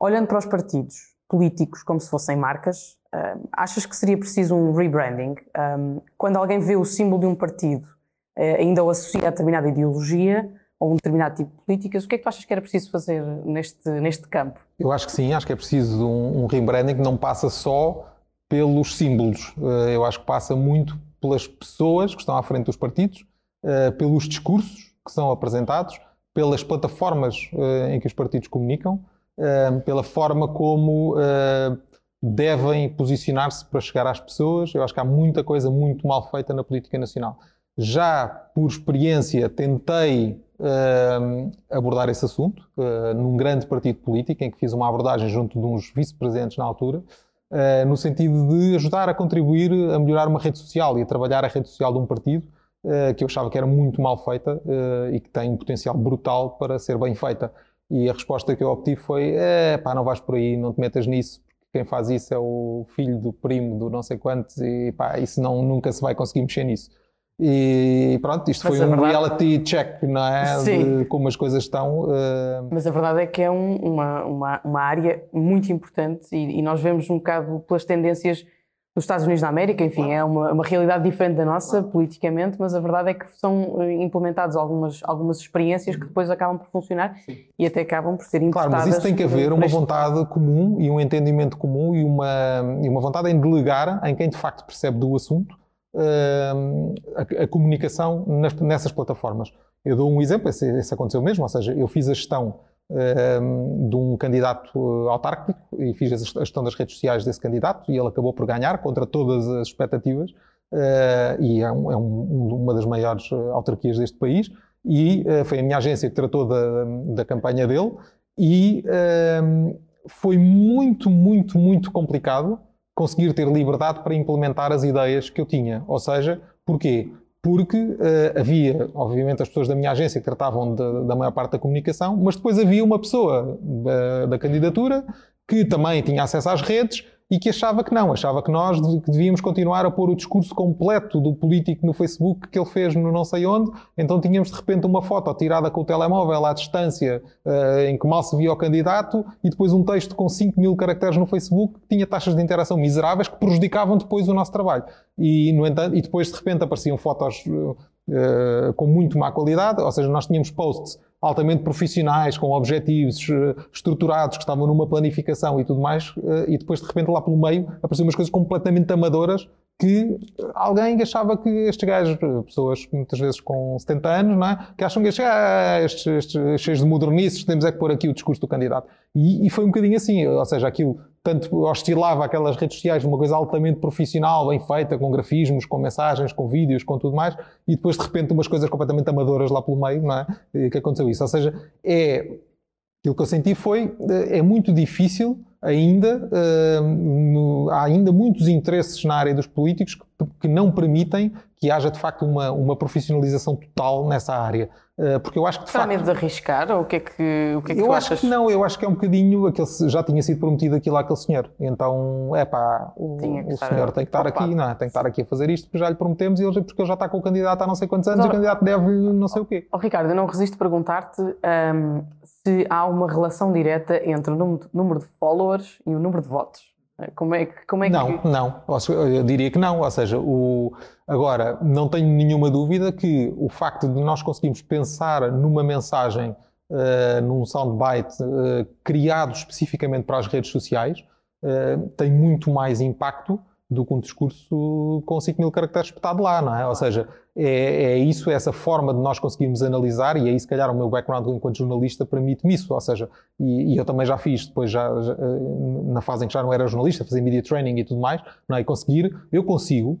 olhando para os partidos políticos como se fossem marcas, uh, achas que seria preciso um rebranding? Um, quando alguém vê o símbolo de um partido, uh, ainda o associa a determinada ideologia ou um determinado tipo de políticas, o que é que tu achas que era preciso fazer neste, neste campo? Eu acho que sim, acho que é preciso um, um rebranding que não passa só pelos símbolos. Uh, eu acho que passa muito pelas pessoas que estão à frente dos partidos, pelos discursos que são apresentados, pelas plataformas em que os partidos comunicam, pela forma como devem posicionar-se para chegar às pessoas. Eu acho que há muita coisa muito mal feita na política nacional. Já por experiência tentei abordar esse assunto num grande partido político em que fiz uma abordagem junto de uns vice-presidentes na altura, uh, no sentido de ajudar a contribuir a melhorar uma rede social e a trabalhar a rede social de um partido que eu achava que era muito mal feita e que tem um potencial brutal para ser bem feita. E a resposta que eu obtive foi: é, pá, não vais por aí, não te metas nisso, quem faz isso é o filho do primo do não sei quantos e pá, isso não, nunca se vai conseguir mexer nisso. E pronto, isto Mas foi um verdade... reality check, não é? Sim. De como as coisas estão. Uh... Mas a verdade é que é um, uma, uma, uma área muito importante e, e nós vemos um bocado pelas tendências dos Estados Unidos da América, enfim, é uma, uma realidade diferente da nossa politicamente, mas a verdade é que são eh, implementadas algumas, algumas experiências que depois acabam por funcionar Sim. e até acabam por ser importadas. Claro, mas isso tem que haver uma vontade comum e um entendimento comum e uma, e uma vontade em delegar em quem de facto percebe do assunto a, a, comunicação nas, nessas plataformas. Eu dou um exemplo, esse, esse aconteceu mesmo, ou seja, eu fiz a gestão Ehm, de um candidato eh, autárquico e fiz a gestão das redes sociais desse candidato e ele acabou por ganhar contra todas as expectativas uh, e é, um, é um, uma das maiores eh, autarquias deste país e uh, foi a minha agência que tratou da, da campanha dele e uh, foi muito, muito, muito complicado conseguir ter liberdade para implementar as ideias que eu tinha. Ou seja, porquê? porque uh, havia, obviamente, as pessoas da minha agência que tratavam de, da maior parte da comunicação, mas depois havia uma pessoa da, da candidatura que também tinha acesso às redes e que achava que não, achava que nós devíamos continuar a pôr o discurso completo do político no Facebook que ele fez no não sei onde, então tínhamos de repente uma foto tirada com o telemóvel à distância uh, em que mal se via o candidato e depois um texto com 5 mil caracteres no Facebook que tinha taxas de interação miseráveis que prejudicavam depois o nosso trabalho. E, no entanto, e depois de repente apareciam fotos uh, com muito má qualidade, ou seja, nós tínhamos posts altamente profissionais, com objetivos eh, estruturados, que estavam numa planificação e tudo mais, eh, e depois de repente lá pelo meio apareciam umas coisas completamente amadoras que alguém achava que estes gajos, pessoas muitas vezes com 70 anos, não é? que acham que estes, ah, estes, estes cheios de modernices, temos é que pôr aqui o discurso do candidato. E, e, foi um bocadinho assim, ou seja, aquilo tanto oscilava aquelas redes sociais uma coisa altamente profissional, bem feita, com grafismos, com mensagens, com vídeos, com tudo mais, e depois de repente umas coisas completamente amadoras lá pelo meio, não é? E que aconteceu isso. Ou seja, é, aquilo que eu senti foi, é muito difícil ainda, uh, no, há ainda muitos interesses na área dos políticos que, que, não permitem que haja de facto uma, uma profissionalização total nessa área. Uh, porque eu acho que de Está facto. medo de arriscar? Ou o que é que, o que, é que eu acho achas? que não, eu acho que é um bocadinho. Aquele, já tinha sido prometido aquilo àquele senhor. Então, é pá, o, o senhor tem que estar aqui, não é? Tem que estar aqui a fazer isto porque já lhe prometemos e ele, porque ele já está com o candidato há não sei quantos anos e o candidato deve não sei o quê. Oh, Ricardo, eu não resisto a perguntar-te um, se há uma relação direta entre o número, de followers e o número de votos. Como é, como é não, que... Não, eu diria que não. Ou seja, o... agora, não tenho nenhuma dúvida que o facto de nós conseguirmos pensar numa mensagem, uh, num soundbite uh, criado especificamente para as redes sociais, uh, tem muito mais impacto do que um discurso com 5 mil caracteres espetado lá, não é? Ou seja, é, é, isso, é essa forma de nós conseguirmos analisar, e aí se calhar o meu background enquanto jornalista permite-me isso, ou seja, e, e, eu também já fiz, depois já, já, eh, na fase em que já não era jornalista, fazer media training e tudo mais, não é? E conseguir, eu consigo,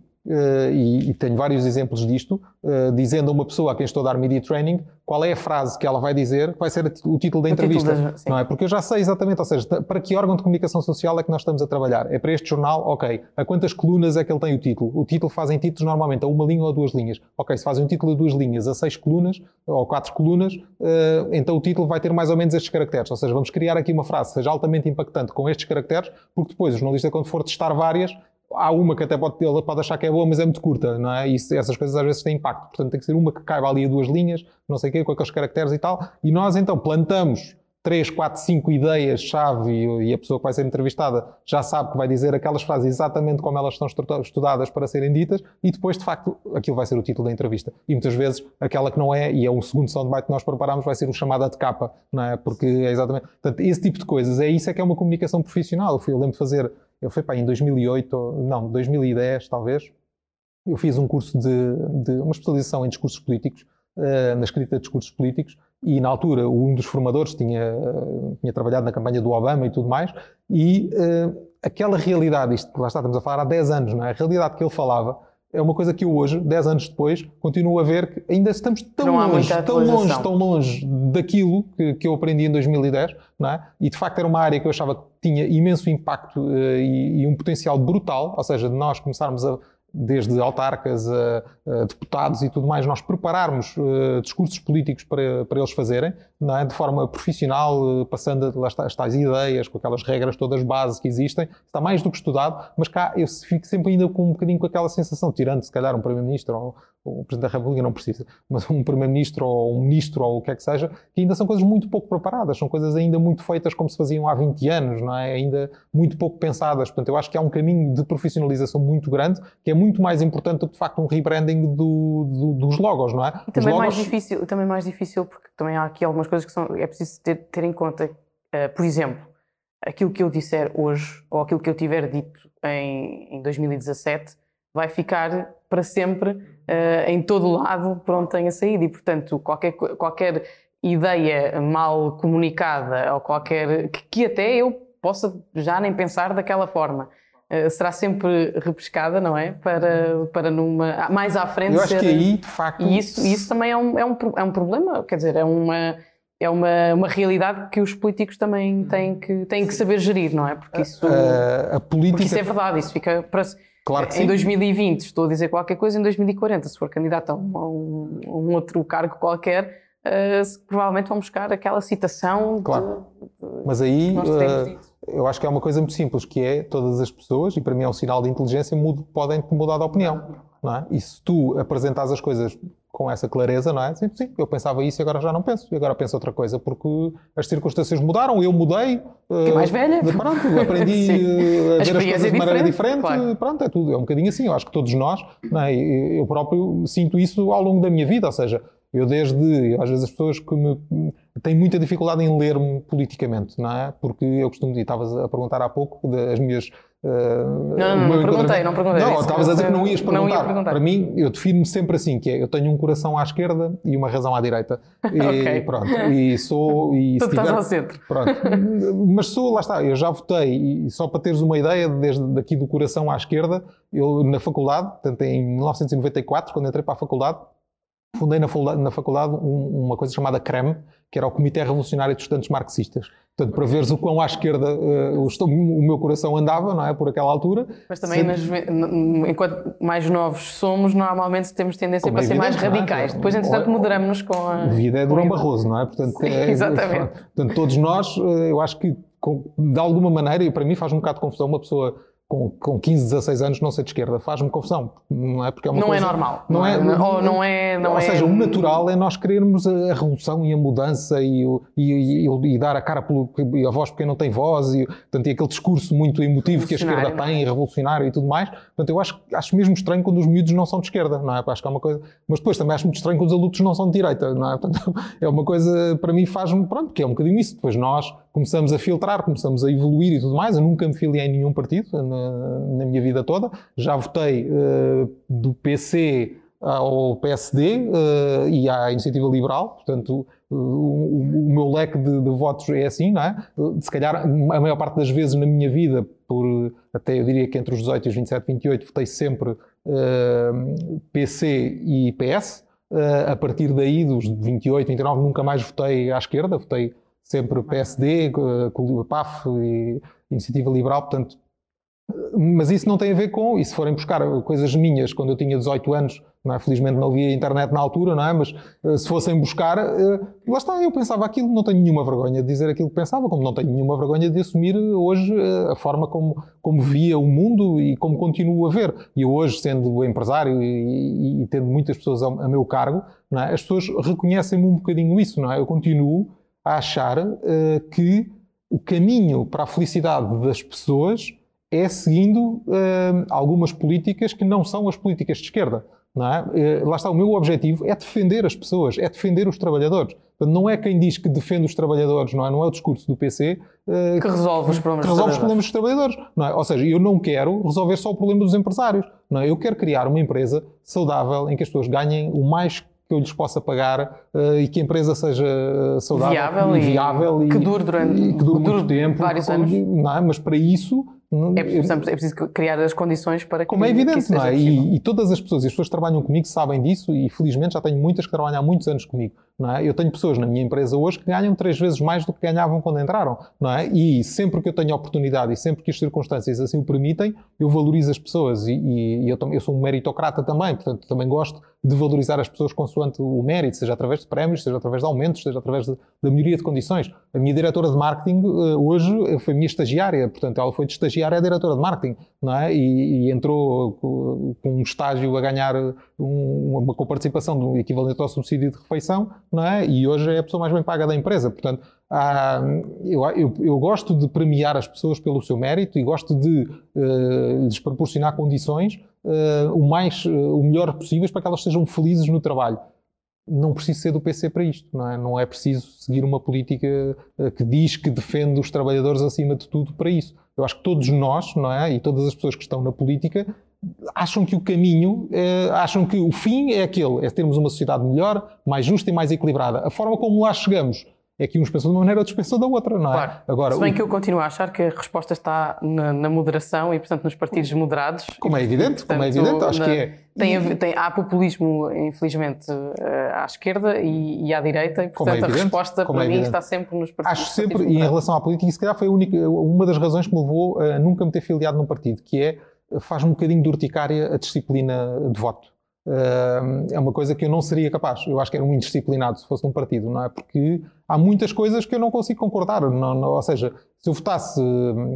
e, e, tenho vários exemplos disto, uh, dizendo a uma pessoa a quem estou a dar media training qual é a frase que ela vai dizer que vai ser o título da o entrevista. Título da, não é? Porque eu já sei exatamente, ou seja, para que órgão de comunicação social é que nós estamos a trabalhar? É para este jornal? Ok. A quantas colunas é que ele tem o título? O título fazem títulos normalmente a uma linha ou a duas linhas. Ok, se fazem um título a duas linhas a seis colunas ou quatro colunas, uh, então o título vai ter mais ou menos estes caracteres. Ou seja, vamos criar aqui uma frase que seja altamente impactante com estes caracteres, porque depois o jornalista, quando for testar várias, há uma que até pode, ele pode achar que é boa, mas é muito curta, não é? E essas coisas às vezes têm impacto. Portanto, tem que ser uma que caiba ali a duas linhas, não sei o quê, com aqueles caracteres e tal. E nós então plantamos 3, 4, 5 ideias-chave e, e a pessoa que vai ser entrevistada já sabe que vai dizer aquelas frases exatamente como elas estão estudadas para serem ditas e depois, de facto, aquilo vai ser o título da entrevista. E muitas vezes aquela que não é, e é um segundo soundbite que nós preparamos, vai ser o chamada de capa, não é? Porque é exatamente. Portanto, esse tipo de coisas, é isso é que é uma comunicação profissional. Eu, fui, eu lembro de fazer, eu fui para em 2008, não, 2010 talvez, eu fiz um curso de, de uma especialização em discursos políticos, uh, na escrita de discursos políticos, e na altura um dos formadores tinha, tinha trabalhado na campanha do Obama e tudo mais, e uh, aquela realidade, isto lá está, estamos a falar há 10 anos, não é? a realidade que ele falava é uma coisa que eu hoje, 10 anos depois, continuo a ver que ainda estamos tão longe, tão longe, tão longe daquilo que, que, eu aprendi em 2010, não é? E de facto era uma área que eu achava que tinha imenso impacto uh, e, e, um potencial brutal, ou seja, de nós começarmos a, desde autarcas a, a, deputados e tudo mais, nós prepararmos uh, discursos políticos para, para eles fazerem, é? de forma profissional, uh, passando as tais ideias, com aquelas regras todas base que existem, está mais do que estudado, mas cá eu fico sempre ainda com um bocadinho com aquela sensação, tirando se calhar um Primeiro-Ministro ou, o Presidente da República não precisa, mas um Primeiro-Ministro ou um Ministro ou o que é que seja, que ainda são coisas muito pouco preparadas, são coisas ainda muito feitas como se faziam há 20 anos, não é? Ainda muito pouco pensadas. Portanto, eu acho que há um caminho de profissionalização muito grande, que é muito mais importante do que de facto um rebranding do, do, dos logos, não é? E também logos... mais difícil, também mais difícil porque também há aqui algumas coisas que são, é preciso ter, ter em conta. Uh, por exemplo, aquilo que eu disser hoje ou aquilo que eu tiver dito em, em 2017 vai ficar para sempre uh, em todo lado por onde tenha saído e, portanto, qualquer, qualquer ideia mal comunicada ou qualquer. Que, que até eu possa já nem pensar daquela forma. Uh, será sempre repescada, não é? Para, para numa. mais à frente. Eu acho ser... que aí, de facto. E isso, isso também é um, é, um, é um problema, quer dizer, é uma. É uma, uma realidade que os políticos também têm que, têm que saber gerir, não é? Porque isso, a, a política... isso é verdade, isso fica para, Claro que em sim. 2020 estou a dizer qualquer coisa, em 2040, se for candidato a um, a um outro cargo qualquer, uh, provavelmente vão buscar aquela citação. Claro. De, de, Mas aí uh, eu acho que é uma coisa muito simples, que é todas as pessoas, e para mim é um sinal de inteligência, podem mudar de opinião. Não é? E se tu apresentas as coisas com essa clareza, não é? Sim, sim, eu pensava isso e agora já não penso. E agora penso outra coisa, porque as circunstâncias mudaram, eu mudei. Que uh, mais velha. Pronto, aprendi [LAUGHS] a, ver as coisas de maneira diferente. Claro. Pronto, é tudo. É um bocadinho assim. Eu acho que todos nós, não é? eu próprio sinto isso ao longo da minha vida. Ou seja, eu desde, às vezes as pessoas que me têm muita dificuldade em ler-me politicamente, não é? Porque eu costumo, e estavas a perguntar há pouco, das minhas Uh, não, não, não perguntei, não perguntei. Não, estavas a dizer que não ias perguntar. Não ia perguntar. Para mim, eu defino-me sempre assim, que é, eu tenho um coração à esquerda e uma razão à direita. E [LAUGHS] okay. pronto, e sou... E [LAUGHS] tu estás ao centro. Pronto. Mas sou, lá está, eu já votei, e só para teres uma ideia, desde daqui do coração à esquerda, eu na faculdade, portanto em 1994, quando entrei para a faculdade, fundei na, faculdade um, uma coisa chamada CREM, que era o Comitê Revolucionário de Estudantes Marxistas. Portanto, para veres o quão à esquerda uh, o, meu coração andava, não é? Por aquela altura. Mas também, sempre... nas, enquanto mais novos somos, normalmente temos tendência Como para é ser mais radicais. É? Depois, entretanto, moderamos-nos com a. A vida é Durão Barroso, não é? Portanto, é, Exatamente. Portanto, todos nós, eh, eu acho que, de alguma maneira, e para mim faz um bocado de confusão uma pessoa com, com 15, 16 anos não ser de esquerda. Faz-me confusão, não é? Porque é uma não é coisa, é normal. Não, é, não, ou não é, não ou é... seja, o natural é nós querermos a, revolução e a mudança e, e, e, e dar a cara pelo, e a voz porque não tem voz e, portanto, e aquele discurso muito emotivo que a esquerda tem, revolucionário e tudo mais. Portanto, eu acho, acho mesmo estranho quando os miúdos não são de esquerda, não é? Acho que é uma coisa... Mas depois também acho muito estranho quando os adultos não são de direita, não é? Portanto, [LAUGHS] é uma coisa, para mim, faz-me... Pronto, que é um bocadinho isso. Depois nós começamos a filtrar, começamos a evoluir e tudo mais. Eu nunca me filiei em nenhum partido na, na minha vida toda. Já votei uh, do PC ao PSD uh, eh, e à Iniciativa Liberal, portanto, uh, o, o, meu leque de, de, votos é assim, não é? Se calhar, a maior parte das vezes na minha vida, por até eu diria que entre os 18 e os 27, 28, votei sempre PC e PS. a partir daí, dos 28, 29, nunca mais votei à esquerda, votei sempre PSD, o PAF e Iniciativa Liberal, portanto, mas isso não tem a ver com, e se forem buscar coisas minhas, quando eu tinha 18 anos, não é? felizmente não havia internet na altura, não é? mas uh, se fossem buscar, uh, lá está, eu pensava aquilo, não tenho nenhuma vergonha de dizer aquilo que pensava, como não tenho nenhuma vergonha de assumir hoje uh, a forma como, como via o mundo e como continuo a ver. E eu hoje, sendo empresário e, e, e tendo muitas pessoas a, a meu cargo, é? as pessoas reconhecem-me um bocadinho isso, não é? Eu continuo a achar uh, que o caminho para a felicidade das pessoas é seguindo uh, algumas políticas que não são as políticas de esquerda. Não é? Uh, lá está, o meu objetivo é defender as pessoas, é defender os trabalhadores. Não é quem diz que defende os trabalhadores, não é? Não é o discurso do PC uh, que resolve os problemas, que resolve os problemas dos trabalhadores. Não é? Ou seja, eu não quero resolver só o problema dos empresários. Não é? Eu quero criar uma empresa saudável em que as pessoas ganhem o mais que eu lhes possa pagar uh, e que a empresa seja saudável viável e, viável e, que dure durante e que dure, muito tempo. Vários anos. Não é? Mas para isso é preciso, é preciso, criar as condições para que Como é evidente, não é? E, e, todas as pessoas, e as pessoas que trabalham comigo sabem disso e felizmente já tenho muitas que trabalham há muitos anos comigo, não é? Eu tenho pessoas na minha empresa hoje que ganham três vezes mais do que ganhavam quando entraram, não é? E sempre que eu tenho oportunidade e sempre que as circunstâncias assim o permitem, eu valorizo as pessoas e, e, eu, eu, sou um meritocrata também, portanto também gosto de valorizar as pessoas consoante o mérito, seja através de prémios, seja através de aumentos, seja através da melhoria de condições. A minha diretora de marketing uh, hoje foi minha estagiária, portanto ela foi de estagiária a diretora de marketing, não é? E, e entrou com, um estágio a ganhar um, uma coparticipação do equivalente ao subsídio de refeição, não é? E hoje é a pessoa mais bem paga da empresa, portanto ah, eu, eu, eu, gosto de premiar as pessoas pelo seu mérito e gosto de uh, lhes proporcionar condições uh, o, mais, uh, o melhor possíveis para que elas sejam felizes no trabalho. Não preciso ser do PC para isto, não é? Não é preciso seguir uma política que diz que defende os trabalhadores acima de tudo para isso. Eu acho que todos nós, não é? E todas as pessoas que estão na política acham que o caminho, acham que o fim é aquele, é termos uma sociedade melhor, mais justa e mais equilibrada. A forma como lá chegamos é que uns pensam de uma maneira, outros pensam da outra, não é? Claro. Agora, Se bem o... que eu continuo a achar que a resposta está na, na moderação e, portanto, nos partidos moderados. Como é evidente, portanto, como é evidente, acho na... que é. Tem, tem, há populismo, infelizmente, eh, à esquerda e, e à direita, e, portanto, é evidente, a resposta para é mim está sempre nos partidos Acho sempre, e em relação à política, se calhar foi única, uma das razões que me levou a nunca me ter filiado num partido, que é, faz um bocadinho de urticária a disciplina de voto é uma coisa que eu não seria capaz. Eu acho que era um indisciplinado se fosse num partido, não é? Porque há muitas coisas que eu não consigo concordar. Não, não, ou seja, se eu votasse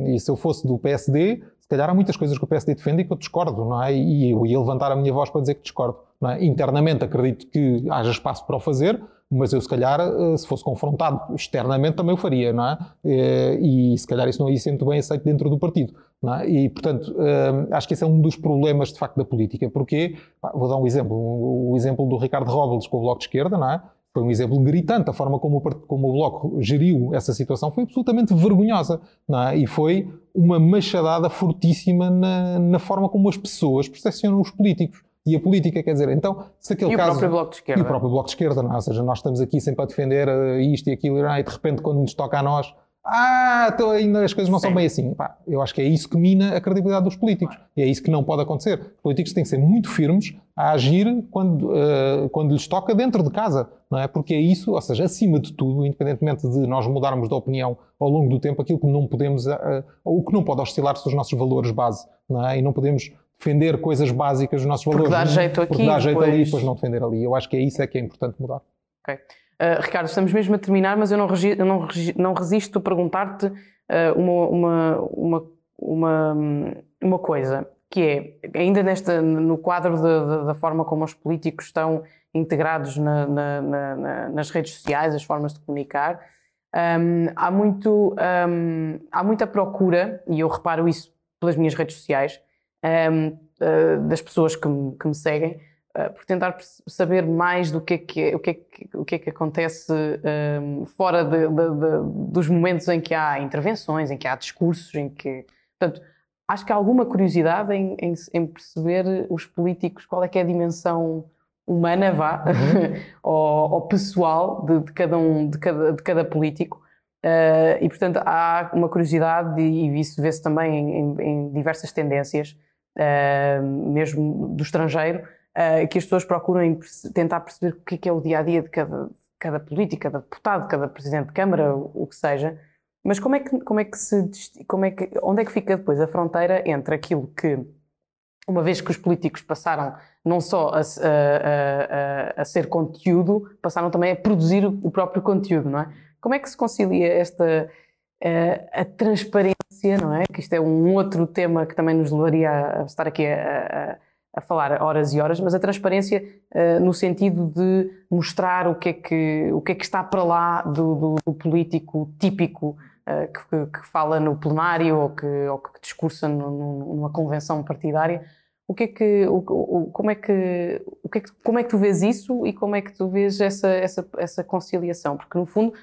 e se eu fosse do PSD, se calhar há muitas coisas que o PSD defende e que eu discordo, não é? E eu ia levantar a minha voz para dizer que discordo. É? Internamente acredito que haja espaço para o fazer, mas eu se calhar, eh, se fosse confrontado externamente, também o faria, não é? Eh, e se calhar isso não ia ser muito bem aceito dentro do partido. É? E, portanto, eh, acho que esse é um dos problemas, de facto, da política. Porque, vou dar um exemplo, o exemplo do Ricardo Robles com o Bloco de Esquerda, não é? Foi um exemplo gritante. A forma como o, como o Bloco geriu essa situação foi absolutamente vergonhosa. É? E foi uma machadada fortíssima na, na forma como as pessoas percepcionam os políticos e a política, quer dizer, então, se aquele e caso... o próprio Bloco de Esquerda. E o próprio Bloco de Esquerda, não é? Ou seja, nós estamos aqui sempre a defender eh, isto e aquilo, e de repente, quando nos toca a nós, ah, então ainda as coisas não Sim. são bem assim. Pá, eu acho que é isso que mina a credibilidade dos políticos. E é isso que não pode acontecer. Os políticos têm que ser muito firmes a agir quando, uh, quando lhes toca dentro de casa, não é? Porque é isso, ou seja, acima de tudo, independentemente de nós mudarmos de opinião ao longo do tempo, aquilo que não podemos, uh, o que não pode oscilar são os nossos valores base, não é? E não podemos defender coisas básicas dos nossos porque valores. Dá jeito aqui, porque dá jeito depois... ali e depois não defender ali. Eu acho que é isso é que é importante mudar. Ok. Uh, Ricardo, estamos mesmo a terminar, mas eu não, eu não, não resisto a perguntar-te uh, uma, uma, uma, uma, uma coisa, que é, ainda nesta, no quadro de, de, da forma como os políticos estão integrados na, na, na, nas redes sociais, as formas de comunicar, um, há, muito, um, há muita procura, e eu reparo isso pelas minhas redes sociais, um, uh, eh, das pessoas que me, que me seguem, uh, por tentar saber mais do que é que, é, o, que é que, o que, é que acontece um, fora de, de, de, dos momentos em que há intervenções, em que há discursos, em que. Portanto, acho que há alguma curiosidade em, em, em perceber os políticos, qual é que é a dimensão humana, vá, uhum. [LAUGHS] ou, ou, pessoal de, de, cada um, de cada, de cada político. Uh, e portanto há uma curiosidade, e, e isso vê-se também em, em, diversas tendências, mesmo do estrangeiro, uh, que as pessoas procuram tentar perceber o que é, é o dia a dia de cada, cada político, cada deputado, cada presidente de Câmara, o, o, que seja. Mas como é que, como é que se. Como é que, onde é que fica depois a fronteira entre aquilo que, uma vez que os políticos passaram não só a, a, a, a ser conteúdo, passaram também a produzir o próprio conteúdo, não é? Como é que se concilia esta a, a não é? Que isto é um outro tema que também nos levaria a estar aqui a, a falar horas e horas, mas a transparência uh, no sentido de mostrar o que é que, o que, é que está para lá do, do, do político típico uh, que, que, fala no plenário ou que, ou que discursa no, no, numa convenção partidária. O que é que, o, o, como, é que, o que, é que, como é que tu vês isso e como é que tu vês essa, essa, essa conciliação? Porque, no fundo,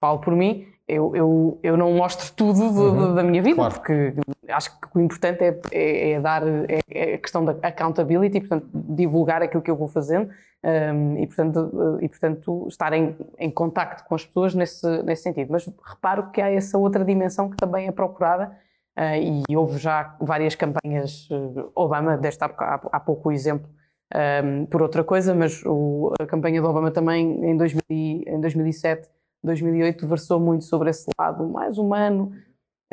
falo por mim, eu, eu, eu não mostro tudo uhum, da minha vida, claro. porque acho que o importante é, é, é dar é, é, a questão da accountability, portanto, divulgar aquilo que eu vou fazendo um, e, portanto, e, portanto, estar em, em contacto com as pessoas nesse, nesse sentido. Mas reparo que há essa outra dimensão que também é procurada uh, e houve já várias campanhas. Uh, Obama, deste há, há, há pouco o exemplo. Um, por outra coisa, mas o, a campanha do Obama também em, 2000, em 2007 2008 versou muito sobre esse lado mais humano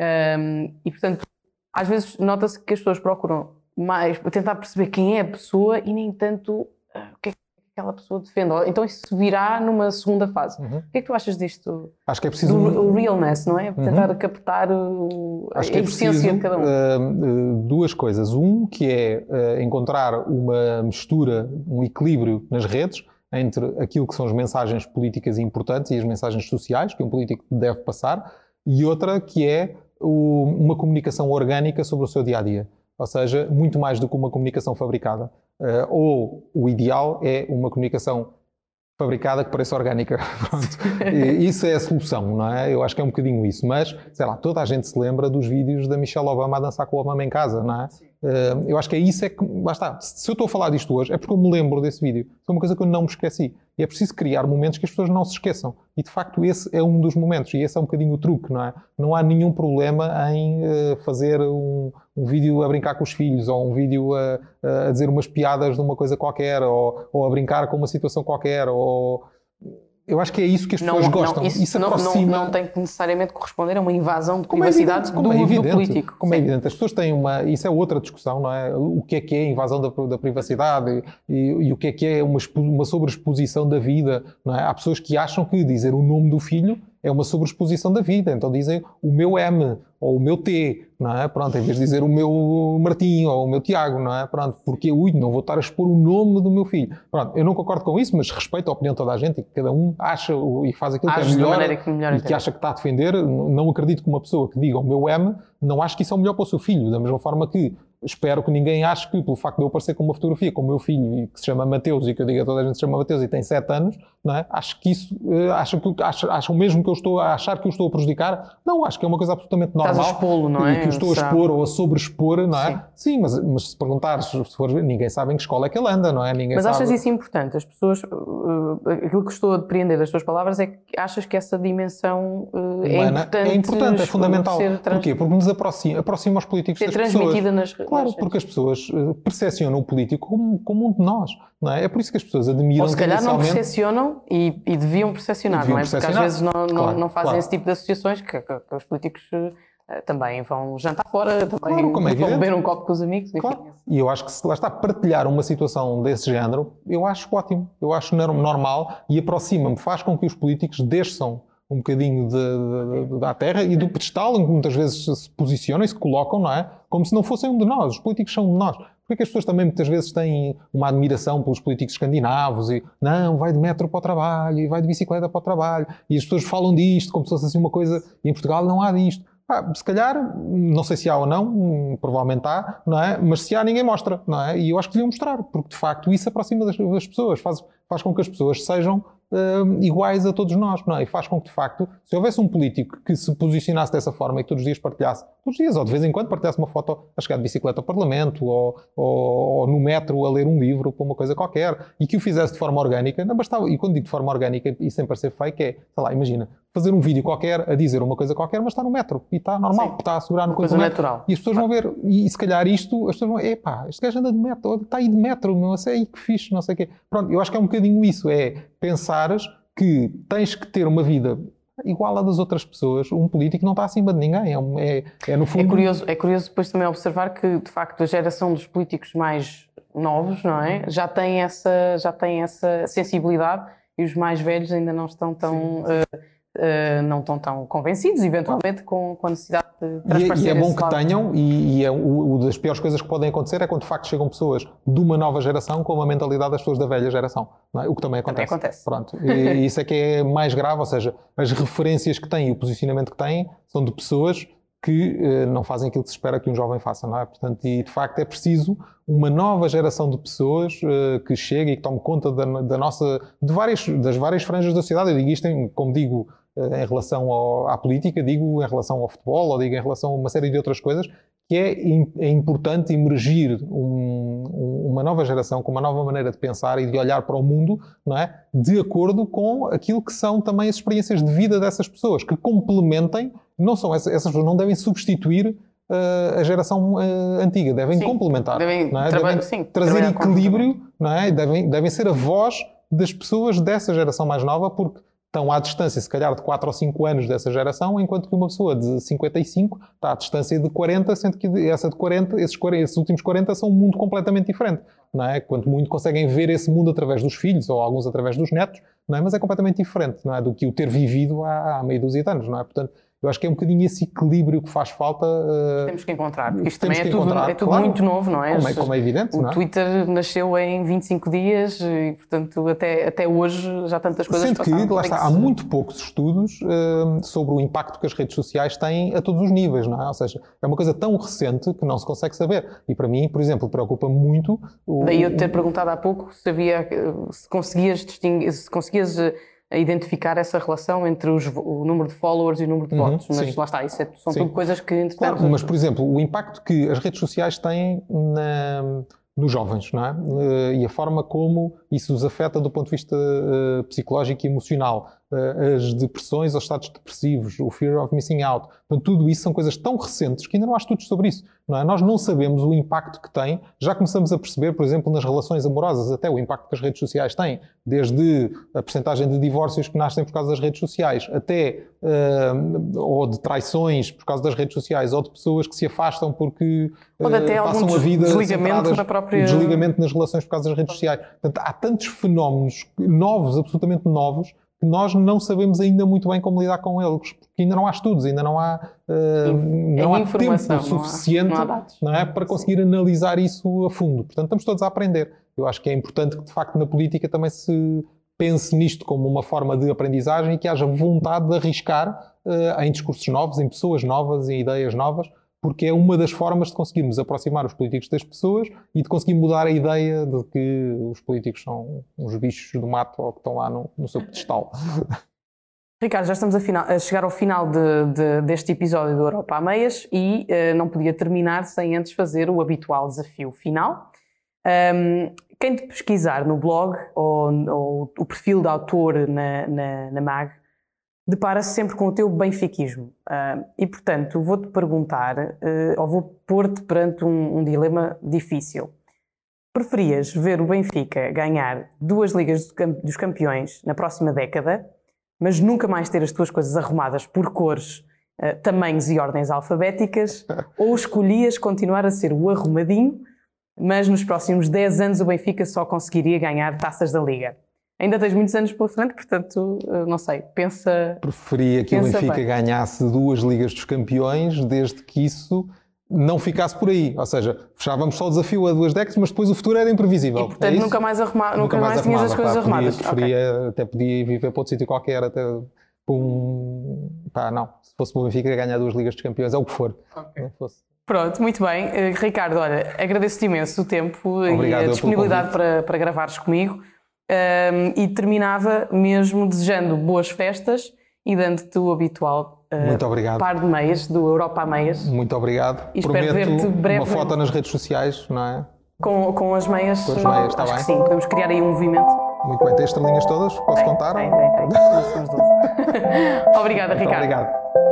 um, e, portanto, às vezes nota-se que as pessoas procuram mais para tentar perceber quem é a pessoa e nem tanto uh, o que é que aquela pessoa defende. Então isso virá numa segunda fase. Uhum. O que é que tu achas disto? Acho que é preciso... Do, o realness, não é? Uhum. Tentar captar o, a, é essência de cada um. Uh, duas coisas. Um, que é uh, encontrar uma mistura, um equilíbrio nas redes, entre aquilo que são as mensagens políticas importantes e as mensagens sociais que um político deve passar, e outra que é o, uma comunicação orgânica sobre o seu dia a dia. Ou seja, muito mais do que uma comunicação fabricada. Uh, ou o ideal é uma comunicação fabricada que pareça orgânica. [LAUGHS] isso é a solução, não é? Eu acho que é um bocadinho isso. Mas, sei lá, toda a gente se lembra dos vídeos da Michelle Obama a dançar com o Obama em casa, não é? Sim. Uh, eu acho que é isso é que. Lá está. Se eu estou a falar disto hoje, é porque eu me lembro desse vídeo. Foi uma coisa que eu não me esqueci. E é preciso criar momentos que as pessoas não se esqueçam. E de facto, esse é um dos momentos. E esse é um bocadinho o truque, não é? Não há nenhum problema em uh, fazer um, um, vídeo a brincar com os filhos, ou um vídeo a, a dizer umas piadas de uma coisa qualquer, ou, ou a brincar com uma situação qualquer, ou eu acho que é isso que as pessoas não, gostam. Não, isso, isso não, aproxima... não, não, tem que necessariamente corresponder a uma invasão de como é privacidade é evidente, do, é evidente, do, político. Como é Sim. é evidente. As pessoas têm uma. Isso é outra discussão, não é? O que é que é invasão da, da privacidade e, e, o que é que é uma, uma sobreexposição da vida, não é? Há pessoas que acham que dizer o nome do filho é uma sobreexposição da vida. Então dizem o meu M ou o meu T, não é? Pronto, em vez de dizer o meu Martim ou o meu Tiago, não é? Pronto, porque ui, não vou estar a expor o nome do meu filho. Pronto, eu não concordo com isso, mas respeito a opinião de toda a gente e que cada um acha e faz aquilo que é melhor, que melhor e que acha que está a defender. Não acredito que uma pessoa que diga o meu M, não acho que isso é o melhor para o seu filho, da mesma forma que espero que ninguém ache que, pelo facto de eu aparecer com uma fotografia com o meu filho, que se chama Mateus, e que eu digo a toda a gente que se chama Mateus e tem 7 anos, não é? acho que isso, uh, acho que, acho, acham mesmo que eu estou a achar que eu estou a prejudicar? Não, acho que é uma coisa absolutamente normal. Estás a expô-lo, não é? Que eu estou a expor ou a sobreexpor, não é? Sim, Sim mas, mas se perguntares, se for ninguém sabe em que escola é que ele anda, não é? Ninguém mas sabe. achas isso importante? As pessoas, uh, aquilo que estou a depreender das tuas palavras é que achas que essa dimensão uh, é importante? É importante, é fundamental. Porquê? Porque nos aproxima, aproxima os políticos ser das pessoas. transmitida nas Claro, porque as pessoas eh, percepcionam o político como, como um de nós. Não é? é por isso que as pessoas admiram Ou se calhar não percepcionam e, e deviam percepcionar, deviam não é? Porque às vezes não, não, claro, não fazem claro. esse tipo de associações que, que, que os políticos uh, também vão jantar fora, também claro, é vão beber um copo com os amigos. Claro. E eu acho que se lá está partilhar uma situação desse género, eu acho ótimo, eu acho normal e aproxima-me, faz com que os políticos desçam um bocadinho de, de, da terra e do pedestal em que muitas vezes se posicionam e se colocam, não é? Como se não fossem um de nós. Os políticos são um de nós. Porque as pessoas também muitas vezes têm uma admiração pelos políticos escandinavos e não, vai de metro para o trabalho e vai de bicicleta para o trabalho e as pessoas falam disto como se fosse assim uma coisa e em Portugal não há disto. Ah, se calhar, não sei se há ou não, provavelmente há, não é? Mas se há, ninguém mostra, não é? E eu acho que deviam mostrar, porque de facto isso aproxima das, das pessoas, faz, faz com que as pessoas sejam uh, iguais a todos nós, não é? E faz com que, de facto, se houvesse um político que se posicionasse dessa forma e que todos os dias partilhasse, todos os dias, ou de vez em quando partilhasse uma foto a chegar de bicicleta ao Parlamento, ou, ou, ou no metro a ler um livro, ou uma coisa qualquer, e que o fizesse de forma orgânica, não bastava, e quando digo de forma orgânica e sem parecer fake, é, sei lá, imagina, fazer um vídeo qualquer a dizer uma coisa qualquer, mas está no metro e está normal, Sim. está a segurar no coisa natural. E as pessoas vão ver, e, se calhar isto, as pessoas vão, epá, este gajo anda de metro, está aí de metro, não sei aí que fixe, não sei o quê. Pronto, eu acho que é um bocadinho isso, é pensares que tens que ter uma vida igual à das outras pessoas. Um político não está acima de ninguém. É, é, é, no fundo. É curioso, é curioso depois também observar que, de facto, a geração dos políticos mais novos, não é? Já tem essa, já tem essa sensibilidade e os mais velhos ainda não estão tão, uh, uh, não estão tão convencidos, eventualmente, com, com a necessidade transparecer E, é, e é bom que lado. tenham, e, e é o das piores coisas que podem acontecer é quando de facto chegam pessoas de uma nova geração com a mentalidade das pessoas da velha geração, é? o que também Também acontece. acontece. Pronto. E isso é que é mais grave, ou seja, as referências que têm e o posicionamento que têm são de pessoas que eh, não fazem aquilo que se espera que um jovem faça, não é? Portanto, e de facto é preciso uma nova geração de pessoas eh, que chegue e que tome conta da, da nossa, de várias, das várias franjas da sociedade. Eu digo isto, em, como digo, em relação ao- à política, digo em relação ao futebol, ou digo em relação a uma série de outras coisas, que é, é importante emergir um- um- uma nova geração com uma nova maneira de pensar e de olhar para o mundo, não é? De acordo com aquilo que são também as experiências de vida dessas pessoas, que complementem, não são essas, essas pessoas não devem substituir eh, a geração eh, antiga, devem Sim, complementar, devem é? devem sim, trazer equilíbrio, não é? Devem, devem ser a voz das pessoas dessa geração mais nova, porque estão à distância, se calhar, de 4 ou 5 anos dessa geração, enquanto que uma pessoa de 55 está à distância de 40, sendo que essa de 40, esses, 40, esses últimos 40 são um mundo completamente diferente, não é? Quanto muito conseguem ver esse mundo através dos filhos, ou alguns através dos netos, não é? Mas é completamente diferente, não é? Do que o ter vivido há, há meia dúzia de anos, não é? Portanto, eu acho que é um bocadinho esse equilíbrio que faz falta. eh, Temos que encontrar, porque isto também é que tudo, é tudo claro. muito novo, não é? como, é como é evidente, O é? Twitter nasceu em 25 dias e, portanto, até, até hoje já tantas coisas Sendo que, passaram. lá Tem está, que há se- muito poucos estudos hum, sobre o impacto que as redes sociais têm a todos os níveis, não é? Ou seja, é uma coisa tão recente que não se consegue saber. E para mim, por exemplo, preocupa muito o, Daí eu te ter perguntado há pouco se, havia, eh, se conseguias distinguir, se conseguias eh, identificar essa relação entre os o número de followers e o número de Uhum, votos. Mas sim. lá está, isso é- são Sim. tudo coisas que, entretanto, Claro, mas, por exemplo, o impacto que as redes sociais têm na- nos jovens, não é? Eh, E a forma como isso os afeta do ponto de vista eh, psicológico e emocional. Eh, As depressões, os estados depressivos, o fear of missing out. Portanto, tudo isso são coisas tão recentes que ainda não há estudos sobre isso. Não é? Nós não sabemos o impacto que tem. Já começamos a perceber, por exemplo, nas relações amorosas, até o impacto que as redes sociais têm. Desde a percentagem de divórcios que nascem por causa das redes sociais, até eh, ou de traições por causa das redes sociais, ou de pessoas que se afastam porque eh, até passam a vida desligamento na própria- desligamento nas relações por causa das redes sociais. Portanto, há tantos fenómenos novos, absolutamente novos, que nós não sabemos ainda muito bem como lidar com eles, porque ainda não há estudos, ainda não há, eh, não há tempo informação, não há- suficiente não há não é, para conseguir analisar isso a fundo. Portanto, estamos todos a aprender. Eu acho que é importante que, de facto, na política também se pense nisto como uma forma de aprendizagem e que haja vontade de arriscar eh, em discursos novos, em pessoas novas, em ideias novas, porque é uma das formas de conseguirmos aproximar os políticos das pessoas e de conseguir mudar a ideia de que os políticos são uns bichos do mato ou que estão lá no, no seu pedestal. [LAUGHS] Ricardo, já estamos a, final- a chegar ao final de- de- deste episódio do Europa a Meias e eh, não podia terminar sem antes fazer o habitual desafio final. Ahm, quem te pesquisar no blog ou, ou o perfil de autor na, na, na MAG depara-se sempre com o teu benfiquismo. Ahm, e, portanto, vou-te perguntar, eh, ou vou pôr-te perante um, um dilema difícil. Preferias ver o Benfica ganhar duas Ligas dos Campeões na próxima década, mas nunca mais ter as tuas coisas arrumadas por cores, eh, tamanhos e ordens alfabéticas, [LAUGHS] ou escolhias continuar a ser o arrumadinho, mas nos próximos 10 anos o Benfica só conseguiria ganhar taças da Liga? Ainda tens muitos anos pela frente, portanto, eh, não sei, pensa. Preferia que o Pensa Benfica bem. ganhasse duas Ligas dos Campeões, desde que isso não ficasse por aí. Ou seja, fechávamos só o desafio a duas décadas, mas depois o futuro era imprevisível. E, portanto, É nunca mais, arruma, nunca mais, tinhas as coisas pá, arrumadas. Preferia, preferia- Até podia ir viver para outro sítio qualquer, até para um. Pá, não. Se fosse para o Benfica ganhar duas Ligas dos Campeões, é o que for. Ok. Não fosse. Pronto, muito bem. Eh, Ricardo, olha, agradeço-te imenso o tempo Obrigado e a disponibilidade para, para gravares comigo. Ahm, e terminava mesmo desejando boas festas e dando-te o habitual eh, Muito obrigado. par de meias do Europa a Meias Muito obrigado. E espero Prometo ver-te uma brevemente. foto nas redes sociais, não é? com, com as meias. Com as meias, está acho bem. que sim, podemos criar aí um movimento. Muito bem. Tem as estrelinhas todas? Posso contar? Tem, tem, tem. [LAUGHS] Obrigada, Muito Ricardo. obrigado.